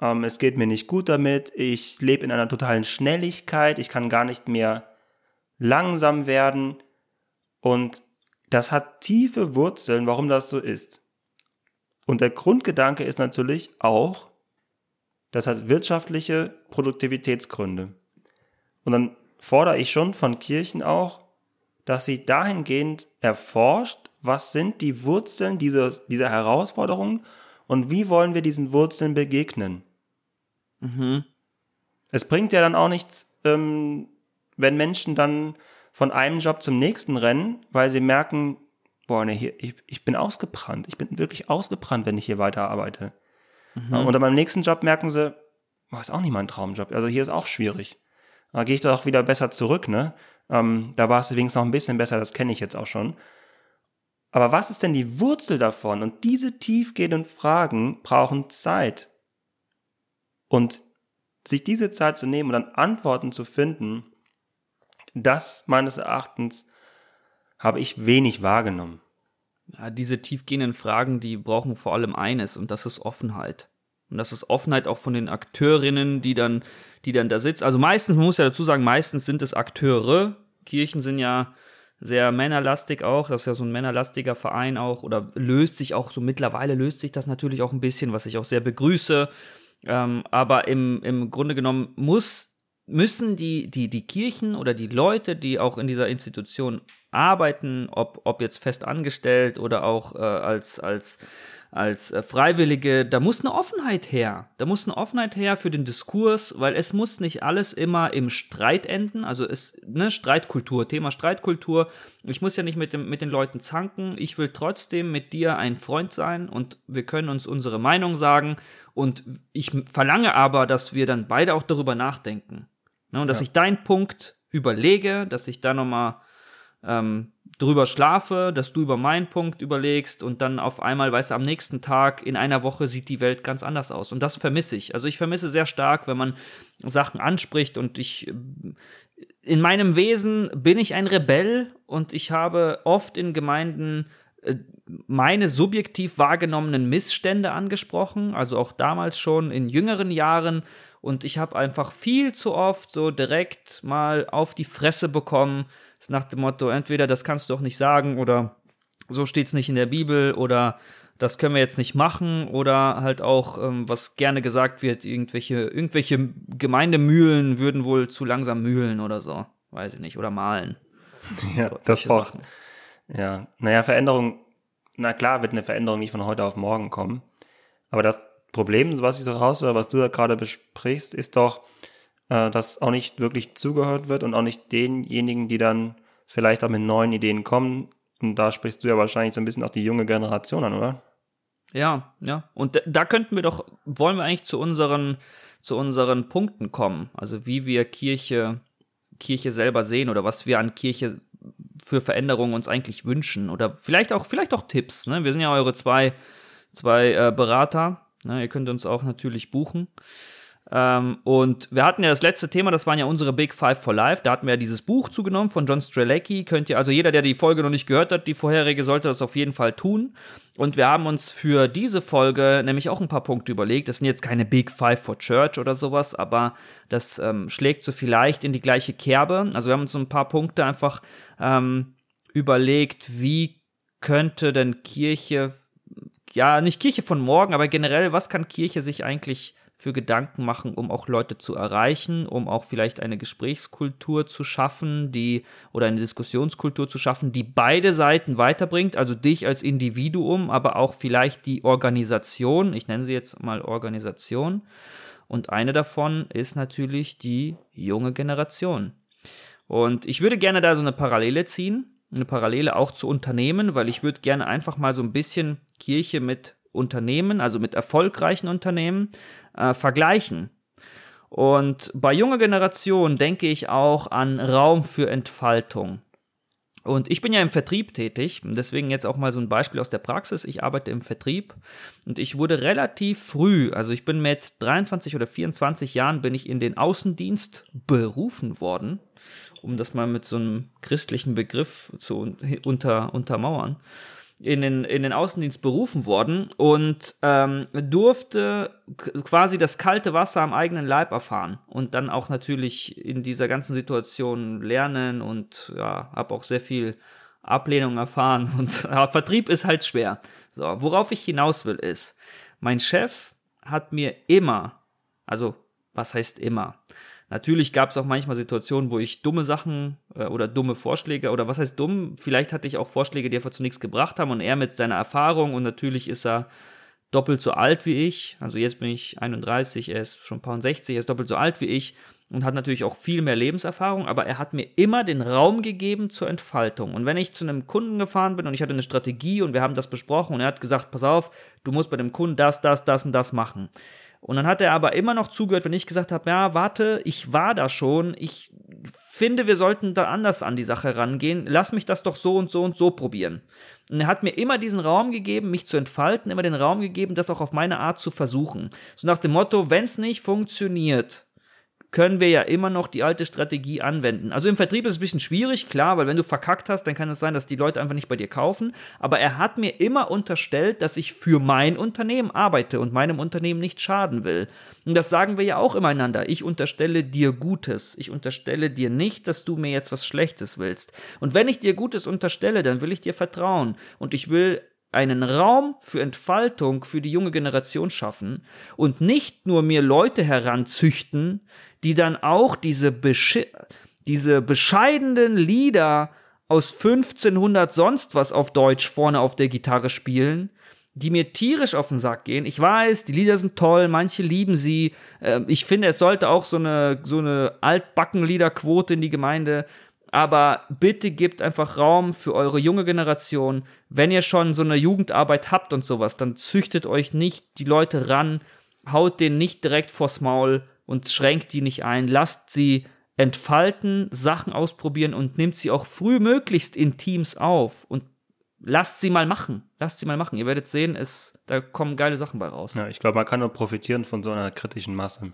ähm, es geht mir nicht gut damit, ich lebe in einer totalen Schnelligkeit, ich kann gar nicht mehr langsam werden und das hat tiefe Wurzeln, warum das so ist. Und der Grundgedanke ist natürlich auch, das hat wirtschaftliche Produktivitätsgründe. Und dann fordere ich schon von Kirchen auch, dass sie dahingehend erforscht, was sind die Wurzeln dieser, dieser Herausforderungen und wie wollen wir diesen Wurzeln begegnen. Mhm. Es bringt ja dann auch nichts, ähm, wenn Menschen dann von einem Job zum nächsten rennen, weil sie merken, boah, nee, hier, ich, ich bin ausgebrannt. Ich bin wirklich ausgebrannt, wenn ich hier weiterarbeite. Mhm. Und dann beim nächsten Job merken sie, boah, ist auch nicht mein Traumjob. Also hier ist auch schwierig. Da gehe ich doch wieder besser zurück, ne? Ähm, da war es übrigens noch ein bisschen besser, das kenne ich jetzt auch schon. Aber was ist denn die Wurzel davon? Und diese tiefgehenden Fragen brauchen Zeit. Und sich diese Zeit zu nehmen und dann Antworten zu finden, das meines Erachtens habe ich wenig wahrgenommen. Ja, diese tiefgehenden Fragen, die brauchen vor allem eines und das ist Offenheit. Und das ist Offenheit auch von den Akteurinnen, die dann die dann da sitzt. Also meistens, man muss ja dazu sagen, meistens sind es Akteure. Kirchen sind ja sehr männerlastig auch, das ist ja so ein männerlastiger Verein auch, oder löst sich auch so mittlerweile löst sich das natürlich auch ein bisschen, was ich auch sehr begrüße. Ähm, aber im, im Grunde genommen muss, müssen die, die, die Kirchen oder die Leute, die auch in dieser Institution arbeiten, ob, ob jetzt fest angestellt oder auch äh, als, als als äh, Freiwillige, da muss eine Offenheit her. Da muss eine Offenheit her für den Diskurs, weil es muss nicht alles immer im Streit enden. Also es, ne, Streitkultur, Thema Streitkultur. Ich muss ja nicht mit, dem, mit den Leuten zanken. Ich will trotzdem mit dir ein Freund sein und wir können uns unsere Meinung sagen. Und ich verlange aber, dass wir dann beide auch darüber nachdenken. Ne, und dass ja. ich deinen Punkt überlege, dass ich da nochmal ähm, drüber schlafe, dass du über meinen Punkt überlegst und dann auf einmal, weißt du, am nächsten Tag in einer Woche sieht die Welt ganz anders aus. Und das vermisse ich. Also ich vermisse sehr stark, wenn man Sachen anspricht und ich in meinem Wesen bin ich ein Rebell und ich habe oft in Gemeinden äh, meine subjektiv wahrgenommenen Missstände angesprochen, also auch damals schon in jüngeren Jahren und ich habe einfach viel zu oft so direkt mal auf die Fresse bekommen, nach dem Motto, entweder das kannst du doch nicht sagen oder so steht es nicht in der Bibel oder das können wir jetzt nicht machen oder halt auch, ähm, was gerne gesagt wird, irgendwelche, irgendwelche Gemeindemühlen würden wohl zu langsam mühlen oder so. Weiß ich nicht. Oder malen. Ja, so, das braucht. Ja, naja, Veränderung, na klar wird eine Veränderung nicht von heute auf morgen kommen. Aber das Problem, was ich so raushöre, was du da gerade besprichst, ist doch, äh, dass auch nicht wirklich zugehört wird und auch nicht denjenigen, die dann vielleicht auch mit neuen Ideen kommen. Und da sprichst du ja wahrscheinlich so ein bisschen auch die junge Generation an, oder? Ja, ja. Und da könnten wir doch, wollen wir eigentlich zu unseren, zu unseren Punkten kommen. Also wie wir Kirche, Kirche selber sehen oder was wir an Kirche für Veränderungen uns eigentlich wünschen. Oder vielleicht auch, vielleicht auch Tipps. Ne? Wir sind ja eure zwei, zwei äh, Berater. Ne? Ihr könnt uns auch natürlich buchen. Ähm, und wir hatten ja das letzte Thema, das waren ja unsere Big Five for Life. Da hatten wir ja dieses Buch zugenommen von John Strelecki. Könnt ihr, also jeder, der die Folge noch nicht gehört hat, die vorherige, sollte das auf jeden Fall tun. Und wir haben uns für diese Folge nämlich auch ein paar Punkte überlegt. Das sind jetzt keine Big Five for Church oder sowas, aber das ähm, schlägt so vielleicht in die gleiche Kerbe. Also wir haben uns so ein paar Punkte einfach ähm, überlegt, wie könnte denn Kirche, ja, nicht Kirche von morgen, aber generell, was kann Kirche sich eigentlich für Gedanken machen, um auch Leute zu erreichen, um auch vielleicht eine Gesprächskultur zu schaffen, die oder eine Diskussionskultur zu schaffen, die beide Seiten weiterbringt, also dich als Individuum, aber auch vielleicht die Organisation, ich nenne sie jetzt mal Organisation. Und eine davon ist natürlich die junge Generation. Und ich würde gerne da so eine Parallele ziehen, eine Parallele auch zu Unternehmen, weil ich würde gerne einfach mal so ein bisschen Kirche mit Unternehmen, also mit erfolgreichen Unternehmen, äh, vergleichen. Und bei junger Generation denke ich auch an Raum für Entfaltung. Und ich bin ja im Vertrieb tätig, deswegen jetzt auch mal so ein Beispiel aus der Praxis. Ich arbeite im Vertrieb und ich wurde relativ früh, also ich bin mit 23 oder 24 Jahren, bin ich in den Außendienst berufen worden, um das mal mit so einem christlichen Begriff zu unter, untermauern in den, in den Außendienst berufen worden und ähm, durfte quasi das kalte Wasser am eigenen Leib erfahren und dann auch natürlich in dieser ganzen Situation lernen und ja, habe auch sehr viel Ablehnung erfahren und ja, Vertrieb ist halt schwer. So, worauf ich hinaus will ist, mein Chef hat mir immer, also was heißt immer? Natürlich gab es auch manchmal Situationen, wo ich dumme Sachen äh, oder dumme Vorschläge oder was heißt dumm? Vielleicht hatte ich auch Vorschläge, die einfach zu nichts gebracht haben und er mit seiner Erfahrung und natürlich ist er doppelt so alt wie ich. Also jetzt bin ich 31, er ist schon ein paar und 60, er ist doppelt so alt wie ich und hat natürlich auch viel mehr Lebenserfahrung, aber er hat mir immer den Raum gegeben zur Entfaltung. Und wenn ich zu einem Kunden gefahren bin und ich hatte eine Strategie und wir haben das besprochen und er hat gesagt, pass auf, du musst bei dem Kunden das, das, das und das machen und dann hat er aber immer noch zugehört, wenn ich gesagt habe, ja, warte, ich war da schon, ich finde, wir sollten da anders an die Sache rangehen, lass mich das doch so und so und so probieren. Und er hat mir immer diesen Raum gegeben, mich zu entfalten, immer den Raum gegeben, das auch auf meine Art zu versuchen. So nach dem Motto, wenn es nicht funktioniert, können wir ja immer noch die alte Strategie anwenden. Also im Vertrieb ist es ein bisschen schwierig, klar, weil wenn du verkackt hast, dann kann es sein, dass die Leute einfach nicht bei dir kaufen. Aber er hat mir immer unterstellt, dass ich für mein Unternehmen arbeite und meinem Unternehmen nicht schaden will. Und das sagen wir ja auch immer einander. Ich unterstelle dir Gutes. Ich unterstelle dir nicht, dass du mir jetzt was Schlechtes willst. Und wenn ich dir Gutes unterstelle, dann will ich dir vertrauen. Und ich will einen Raum für Entfaltung für die junge Generation schaffen und nicht nur mir Leute heranzüchten, die dann auch diese, Besche diese bescheidenen Lieder aus 1500 sonst was auf Deutsch vorne auf der Gitarre spielen, die mir tierisch auf den Sack gehen. Ich weiß, die Lieder sind toll, manche lieben sie. Ähm, ich finde, es sollte auch so eine, so eine Altbacken-Liederquote in die Gemeinde. Aber bitte gebt einfach Raum für eure junge Generation. Wenn ihr schon so eine Jugendarbeit habt und sowas, dann züchtet euch nicht die Leute ran, haut denen nicht direkt vors Maul und schränkt die nicht ein. Lasst sie entfalten, Sachen ausprobieren und nimmt sie auch frühmöglichst in Teams auf und lasst sie mal machen. Lasst sie mal machen. Ihr werdet sehen, es, da kommen geile Sachen bei raus. Ja, ich glaube, man kann nur profitieren von so einer kritischen Masse.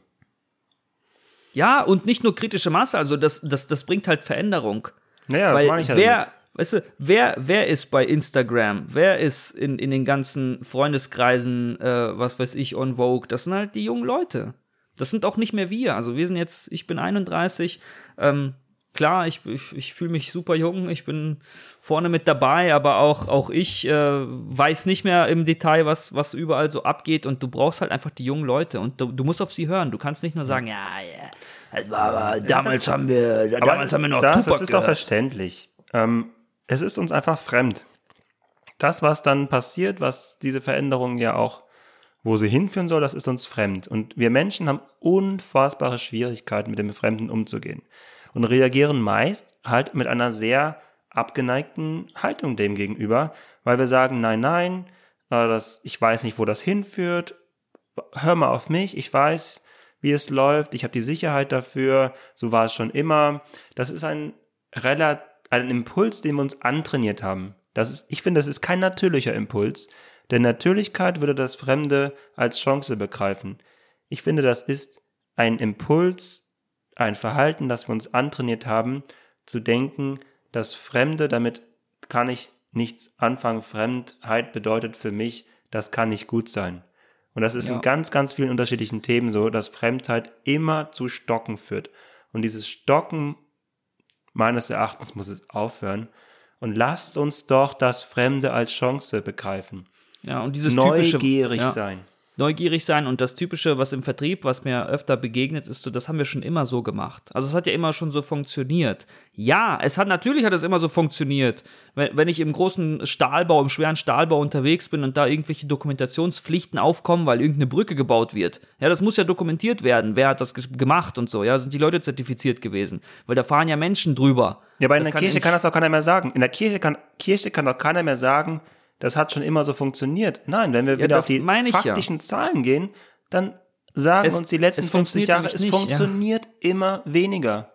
Ja, und nicht nur kritische Masse, also das, das, das bringt halt Veränderung. Naja, Weil das meine ich ja wer, damit. weißt du, wer, wer ist bei Instagram? Wer ist in, in den ganzen Freundeskreisen, äh, was weiß ich, on Vogue? Das sind halt die jungen Leute. Das sind auch nicht mehr wir. Also wir sind jetzt, ich bin 31, ähm, klar, ich, ich, ich fühle mich super jung, ich bin vorne mit dabei, aber auch, auch ich äh, weiß nicht mehr im Detail, was, was überall so abgeht und du brauchst halt einfach die jungen Leute und du, du musst auf sie hören. Du kannst nicht nur sagen, ja, ja, war aber, damals haben wir, damals haben wir noch das, Tupac das ist doch verständlich. Ähm, es ist uns einfach fremd. Das, was dann passiert, was diese Veränderung ja auch, wo sie hinführen soll, das ist uns fremd. Und wir Menschen haben unfassbare Schwierigkeiten, mit dem Fremden umzugehen. Und reagieren meist halt mit einer sehr abgeneigten Haltung dem gegenüber, weil wir sagen, nein, nein, äh, das, ich weiß nicht, wo das hinführt, hör mal auf mich, ich weiß, wie es läuft, ich habe die Sicherheit dafür, so war es schon immer. Das ist ein ein Impuls, den wir uns antrainiert haben. Das ist, ich finde, das ist kein natürlicher Impuls, denn Natürlichkeit würde das Fremde als Chance begreifen. Ich finde, das ist ein Impuls, ein Verhalten, das wir uns antrainiert haben, zu denken, das Fremde, damit kann ich nichts anfangen. Fremdheit bedeutet für mich, das kann nicht gut sein. Und das ist Ja. in ganz, ganz vielen unterschiedlichen Themen so, dass Fremdheit immer zu Stocken führt. Und dieses Stocken, meines Erachtens, muss es aufhören. Und lasst uns doch das Fremde als Chance begreifen. Ja, und dieses typische Neugierig ja. sein. neugierig sein und das Typische, was im Vertrieb, was mir öfter begegnet, ist so, das haben wir schon immer so gemacht. Also es hat ja immer schon so funktioniert. Ja, es hat natürlich hat es immer so funktioniert. Wenn, wenn ich im großen Stahlbau, im schweren Stahlbau unterwegs bin und da irgendwelche Dokumentationspflichten aufkommen, weil irgendeine Brücke gebaut wird. Ja, das muss ja dokumentiert werden. Wer hat das ge- gemacht und so? Ja, sind die Leute zertifiziert gewesen? Weil da fahren ja Menschen drüber. Ja, aber in Das der Kirche entsch- kann das auch keiner mehr sagen. In der Kirche kann, Kirche kann doch keiner mehr sagen, das hat schon immer so funktioniert. Nein, wenn wir wieder das auf die ich ja. faktischen Zahlen gehen, dann sagen Es- uns die letzten es 50 funktioniert Jahre, es nicht, ja. funktioniert immer weniger.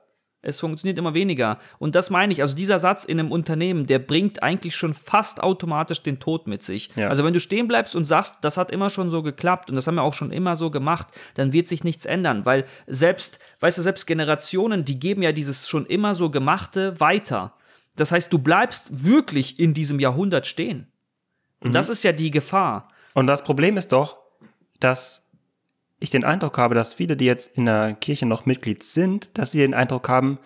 Es funktioniert immer weniger. Und das meine ich. Also dieser Satz in einem Unternehmen, der bringt eigentlich schon fast automatisch den Tod mit sich. Ja. Also wenn du stehen bleibst und sagst, das hat immer schon so geklappt und das haben wir auch schon immer so gemacht, dann wird sich nichts ändern. Weil selbst, weißt du, selbst Generationen, die geben ja dieses schon immer so gemachte weiter. Das heißt, du bleibst wirklich in diesem Jahrhundert stehen. Und das ist ja die Gefahr. Und das Problem ist doch, dass ich den Eindruck habe, dass viele, die jetzt in der Kirche noch Mitglied sind, dass sie den Eindruck haben,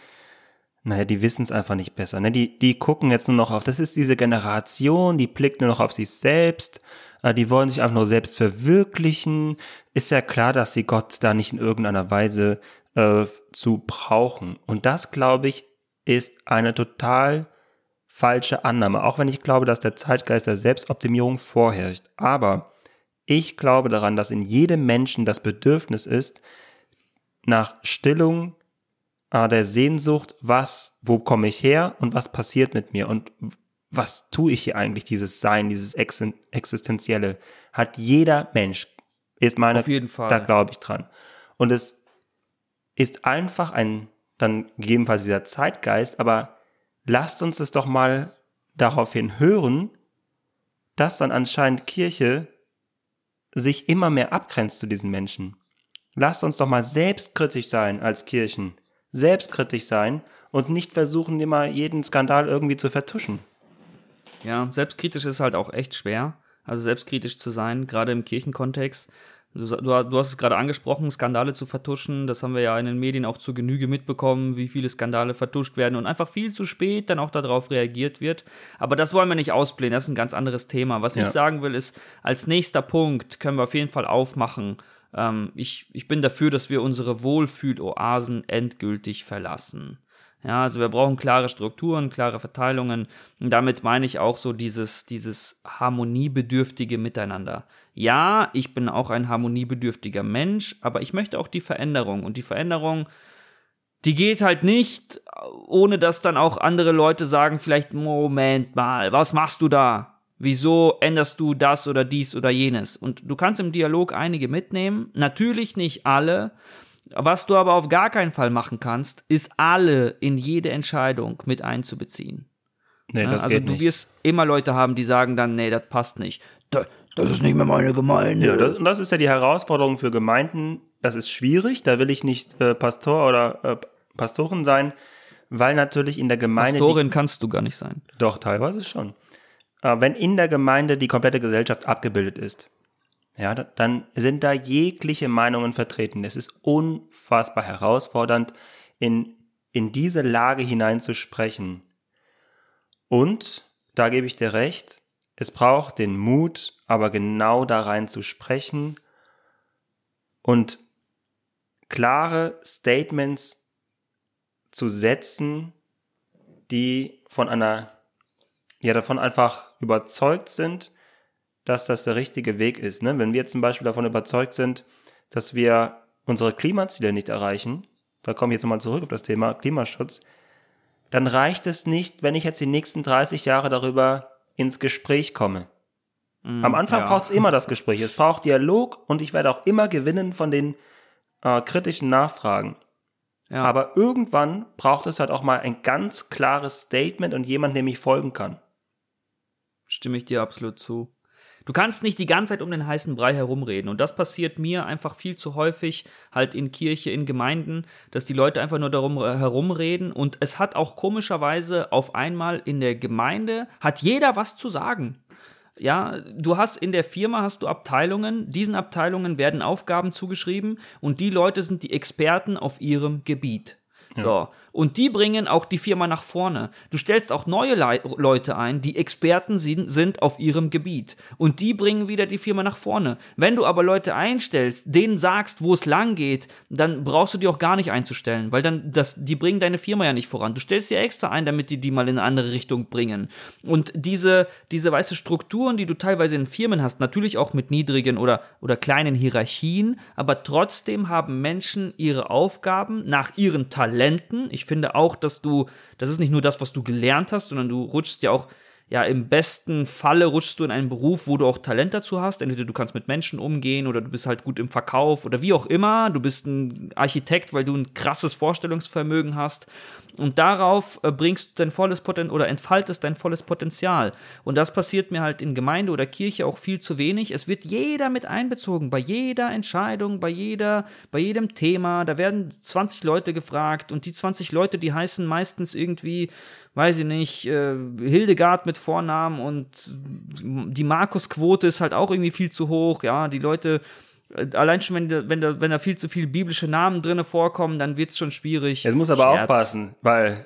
naja, die wissen es einfach nicht besser. Ne? Die, die gucken jetzt nur noch auf, das ist diese Generation, die blickt nur noch auf sich selbst, äh, die wollen sich einfach nur selbst verwirklichen. Ist ja klar, dass sie Gott da nicht in irgendeiner Weise äh, zu brauchen. Und das, glaube ich, ist eine total falsche Annahme, auch wenn ich glaube, dass der Zeitgeist der Selbstoptimierung vorherrscht. Aber ich glaube daran, dass in jedem Menschen das Bedürfnis ist, nach Stillung äh, der Sehnsucht, was, wo komme ich her und was passiert mit mir und was tue ich hier eigentlich, dieses Sein, dieses Existenzielle, hat jeder Mensch, ist meine, Auf jeden Fall. da glaube ich dran. Und es ist einfach ein, dann gegebenenfalls dieser Zeitgeist, aber lasst uns es doch mal daraufhin hören, dass dann anscheinend Kirche sich immer mehr abgrenzt zu diesen Menschen. Lasst uns doch mal selbstkritisch sein als Kirchen. Selbstkritisch sein und nicht versuchen, immer jeden Skandal irgendwie zu vertuschen. Ja, selbstkritisch ist halt auch echt schwer. Also selbstkritisch zu sein, gerade im Kirchenkontext. Du, du, du hast es gerade angesprochen, Skandale zu vertuschen. Das haben wir ja in den Medien auch zu Genüge mitbekommen, wie viele Skandale vertuscht werden und einfach viel zu spät dann auch darauf reagiert wird. Aber das wollen wir nicht ausblähen, das ist ein ganz anderes Thema. Was Ja. ich sagen will, ist, als nächster Punkt können wir auf jeden Fall aufmachen. Ähm, ich, ich bin dafür, dass wir unsere Wohlfühloasen endgültig verlassen. Ja, also wir brauchen klare Strukturen, klare Verteilungen. Und damit meine ich auch so dieses, dieses harmoniebedürftige Miteinander. Ja, ich bin auch ein harmoniebedürftiger Mensch, aber ich möchte auch die Veränderung. Und die Veränderung, die geht halt nicht, ohne dass dann auch andere Leute sagen, vielleicht, Moment mal, was machst du da? Wieso änderst du das oder dies oder jenes? Und du kannst im Dialog einige mitnehmen, natürlich nicht alle. Was du aber auf gar keinen Fall machen kannst, ist alle in jede Entscheidung mit einzubeziehen. Nee, das also geht du nicht. wirst immer Leute haben, die sagen dann, nee, das passt nicht. Da, das ist nicht mehr meine Gemeinde. Ja, das, und das ist ja die Herausforderung für Gemeinden. Das ist schwierig, da will ich nicht äh, Pastor oder äh, Pastorin sein, weil natürlich in der Gemeinde. die- Pastorin kannst du gar nicht sein. Doch, teilweise schon. Aber wenn in der Gemeinde die komplette Gesellschaft abgebildet ist, ja, da- dann sind da jegliche Meinungen vertreten. Es ist unfassbar herausfordernd, in, in diese Lage hineinzusprechen. Und, da gebe ich dir recht, es braucht den Mut, aber genau da rein zu sprechen und klare Statements zu setzen, die von einer, ja, davon einfach überzeugt sind, dass das der richtige Weg ist. Ne? Wenn wir zum Beispiel davon überzeugt sind, dass wir unsere Klimaziele nicht erreichen, da komme ich jetzt nochmal zurück auf das Thema Klimaschutz, dann reicht es nicht, wenn ich jetzt die nächsten 30 Jahre darüber ins Gespräch komme. Am Anfang ja. braucht es immer das Gespräch. Es braucht Dialog und ich werde auch immer gewinnen von den äh, kritischen Nachfragen. Ja. Aber irgendwann braucht es halt auch mal ein ganz klares Statement und jemand, dem ich folgen kann. Stimme ich dir absolut zu. Du kannst nicht die ganze Zeit um den heißen Brei herumreden. Und das passiert mir einfach viel zu häufig halt in Kirche, in Gemeinden, dass die Leute einfach nur darum äh, herumreden. Und es hat auch komischerweise auf einmal in der Gemeinde, hat jeder was zu sagen. Ja, du hast in der Firma hast du Abteilungen, diesen Abteilungen werden Aufgaben zugeschrieben und die Leute sind die Experten auf ihrem Gebiet. So, und die bringen auch die Firma nach vorne. Du stellst auch neue Lei Leute ein, die Experten sind, auf ihrem Gebiet. Und die bringen wieder die Firma nach vorne. Wenn du aber Leute einstellst, denen sagst, wo es lang geht, dann brauchst du die auch gar nicht einzustellen, weil dann das, die bringen deine Firma ja nicht voran. Du stellst die extra ein, damit die die mal in eine andere Richtung bringen. Und diese, diese weiße Strukturen, die du teilweise in Firmen hast, natürlich auch mit niedrigen oder, oder kleinen Hierarchien, aber trotzdem haben Menschen ihre Aufgaben nach ihren Talenten. Ich finde auch, dass du, das ist nicht nur das, was du gelernt hast, sondern du rutschst ja auch, ja, im besten Falle rutschst du in einen Beruf, wo du auch Talent dazu hast. Entweder du kannst mit Menschen umgehen oder du bist halt gut im Verkauf oder wie auch immer. Du bist ein Architekt, weil du ein krasses Vorstellungsvermögen hast. Und darauf äh, bringst du dein volles Potenzial oder entfaltest dein volles Potenzial. Und das passiert mir halt in Gemeinde oder Kirche auch viel zu wenig. Es wird jeder mit einbezogen, bei jeder Entscheidung, bei jeder, bei jedem Thema. Da werden 20 Leute gefragt und die 20 Leute, die heißen meistens irgendwie, weiß ich nicht, äh, Hildegard mit Vornamen und die Markusquote ist halt auch irgendwie viel zu hoch. Ja, die Leute Allein schon, wenn, da- wenn, da, wenn da viel zu viele biblische Namen drinne vorkommen, dann wird's schon schwierig. Jetzt muss aber Scherz. aufpassen, weil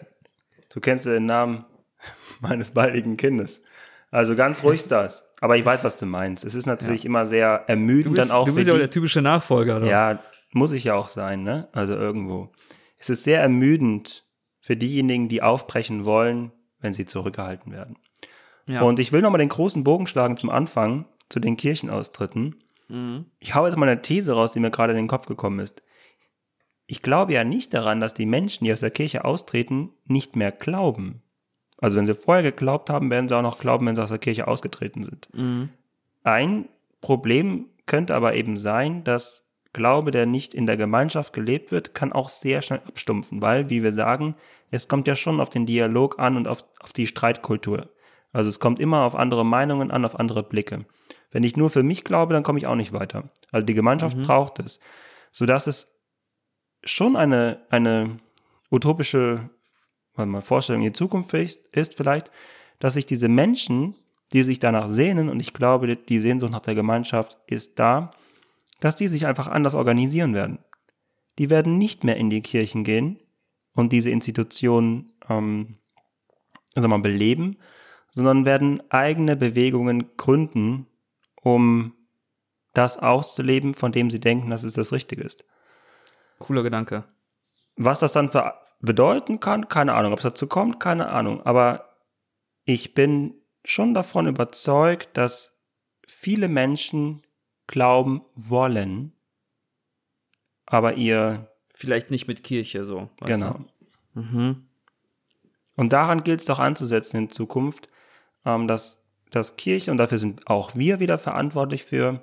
du kennst ja den Namen meines baldigen Kindes. Also ganz ruhig das. Aber ich weiß, was du meinst. Es ist natürlich immer sehr ermüdend bist, dann auch du für bist ja auch der typische Nachfolger. Oder? Ja, muss ich ja auch sein, ne? Also irgendwo. Es ist sehr ermüdend für diejenigen, die aufbrechen wollen, wenn sie zurückgehalten werden. Ja. Und ich will nochmal den großen Bogen schlagen zum Anfang, zu den Kirchenaustritten. Ich hau jetzt mal eine These raus, die mir gerade in den Kopf gekommen ist. Ich glaube ja nicht daran, dass die Menschen, die aus der Kirche austreten, nicht mehr glauben. Also wenn sie vorher geglaubt haben, werden sie auch noch glauben, wenn sie aus der Kirche ausgetreten sind. Mhm. Ein Problem könnte aber eben sein, dass Glaube, der nicht in der Gemeinschaft gelebt wird, kann auch sehr schnell abstumpfen, weil, wie wir sagen, es kommt ja schon auf den Dialog an und auf, auf die Streitkultur. Also es kommt immer auf andere Meinungen an, auf andere Blicke. Wenn ich nur für mich glaube, dann komme ich auch nicht weiter. Also die Gemeinschaft braucht es, sodass es schon eine, eine utopische warte mal, Vorstellung in die Zukunft ist, vielleicht, dass sich diese Menschen, die sich danach sehnen, und ich glaube, die- Sehnsucht nach der Gemeinschaft ist da, dass die sich einfach anders organisieren werden. Die werden nicht mehr in die Kirchen gehen und diese Institutionen ähm, sag mal, beleben, sondern werden eigene Bewegungen gründen, um das auszuleben, von dem sie denken, dass es das Richtige ist. Cooler Gedanke. was das dann für bedeuten kann, keine Ahnung. Ob es dazu kommt, keine Ahnung. Aber ich bin schon davon überzeugt, dass viele Menschen glauben wollen, aber ihr. Vielleicht nicht mit Kirche so. Genau. Mhm. Und daran gilt es doch anzusetzen in Zukunft, ähm, dass, dass Kirche, und dafür sind auch wir wieder verantwortlich für,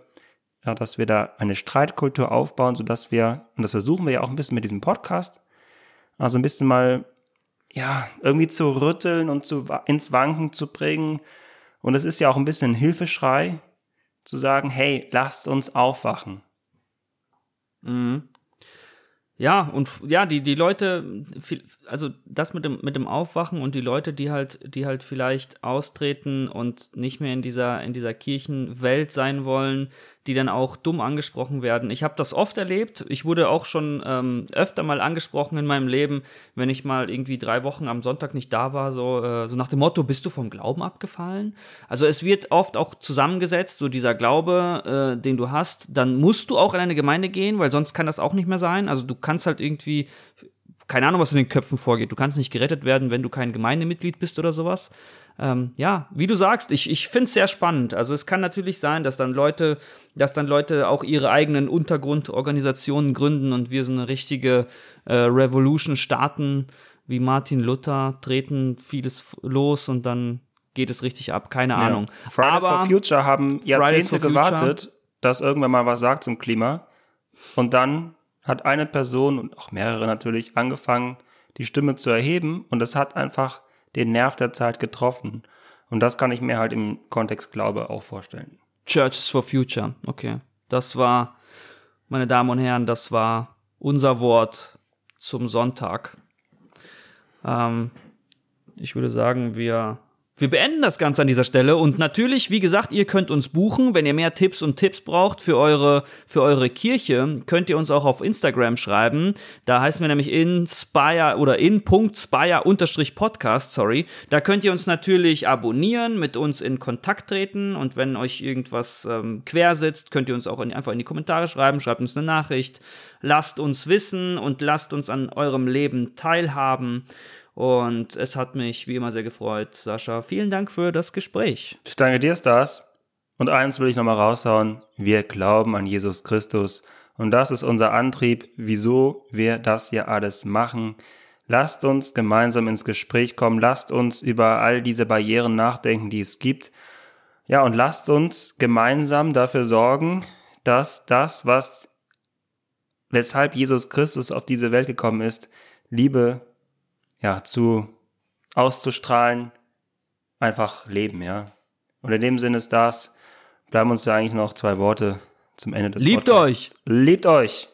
ja, dass wir da eine Streitkultur aufbauen, sodass wir, und das versuchen wir ja auch ein bisschen mit diesem Podcast, also ein bisschen mal, ja, irgendwie zu rütteln und zu, ins Wanken zu bringen. Und es ist ja auch ein bisschen ein Hilfeschrei, zu sagen, hey, lasst uns aufwachen. Ja, und ja, die, die Leute, also das mit dem, mit dem Aufwachen und die Leute, die halt, die halt vielleicht austreten und nicht mehr in dieser, in dieser Kirchenwelt sein wollen, die dann auch dumm angesprochen werden. Ich habe das oft erlebt. Ich wurde auch schon ähm, öfter mal angesprochen in meinem Leben, wenn ich mal irgendwie drei Wochen am Sonntag nicht da war, so, äh, so nach dem Motto, bist du vom Glauben abgefallen? Also es wird oft auch zusammengesetzt, so dieser Glaube, äh, den du hast, dann musst du auch in eine Gemeinde gehen, weil sonst kann das auch nicht mehr sein. Also du kannst halt irgendwie keine Ahnung, was in den Köpfen vorgeht. Du kannst nicht gerettet werden, wenn du kein Gemeindemitglied bist oder sowas. Ähm, ja, wie du sagst, ich, ich finde es sehr spannend. Also es kann natürlich sein, dass dann Leute, dass dann Leute auch ihre eigenen Untergrundorganisationen gründen und wir so eine richtige äh, Revolution starten, wie Martin Luther, treten vieles los und dann geht es richtig ab. Keine Ahnung. Ja. Fridays Aber for Future haben Jahrzehnte for Future- gewartet, dass irgendwann mal was sagt zum Klima. Und dann hat eine Person und auch mehrere natürlich angefangen, die Stimme zu erheben. Und das hat einfach den Nerv der Zeit getroffen. Und das kann ich mir halt im Kontext Glaube auch vorstellen. Churches for Future. Okay. Das war, meine Damen und Herren, das war unser Wort zum Sonntag. Ähm, ich würde sagen, wir, wir beenden das Ganze an dieser Stelle. Und natürlich, wie gesagt, ihr könnt uns buchen. Wenn ihr mehr Tipps und Tipps braucht für eure, für eure Kirche, könnt ihr uns auch auf Instagram schreiben. Da heißen wir nämlich inspire oder in.spire-podcast, sorry. Da könnt ihr uns natürlich abonnieren, mit uns in Kontakt treten. Und wenn euch irgendwas ähm, quer sitzt, könnt ihr uns auch in, einfach in die Kommentare schreiben. Schreibt uns eine Nachricht. Lasst uns wissen und lasst uns an eurem Leben teilhaben. Und es hat mich wie immer sehr gefreut, Sascha. Vielen Dank für das Gespräch. Ich danke dir, Stars. Und eins will ich nochmal raushauen. Wir glauben an Jesus Christus. Und das ist unser Antrieb, wieso wir das hier alles machen. Lasst uns gemeinsam ins Gespräch kommen. Lasst uns über all diese Barrieren nachdenken, die es gibt. Ja, und lasst uns gemeinsam dafür sorgen, dass das, was, weshalb Jesus Christus auf diese Welt gekommen ist, Liebe, ja, zu auszustrahlen, einfach leben, ja. Und in dem Sinne ist das, bleiben uns ja eigentlich noch zwei Worte zum Ende des Liebt Podcasts. Liebt euch!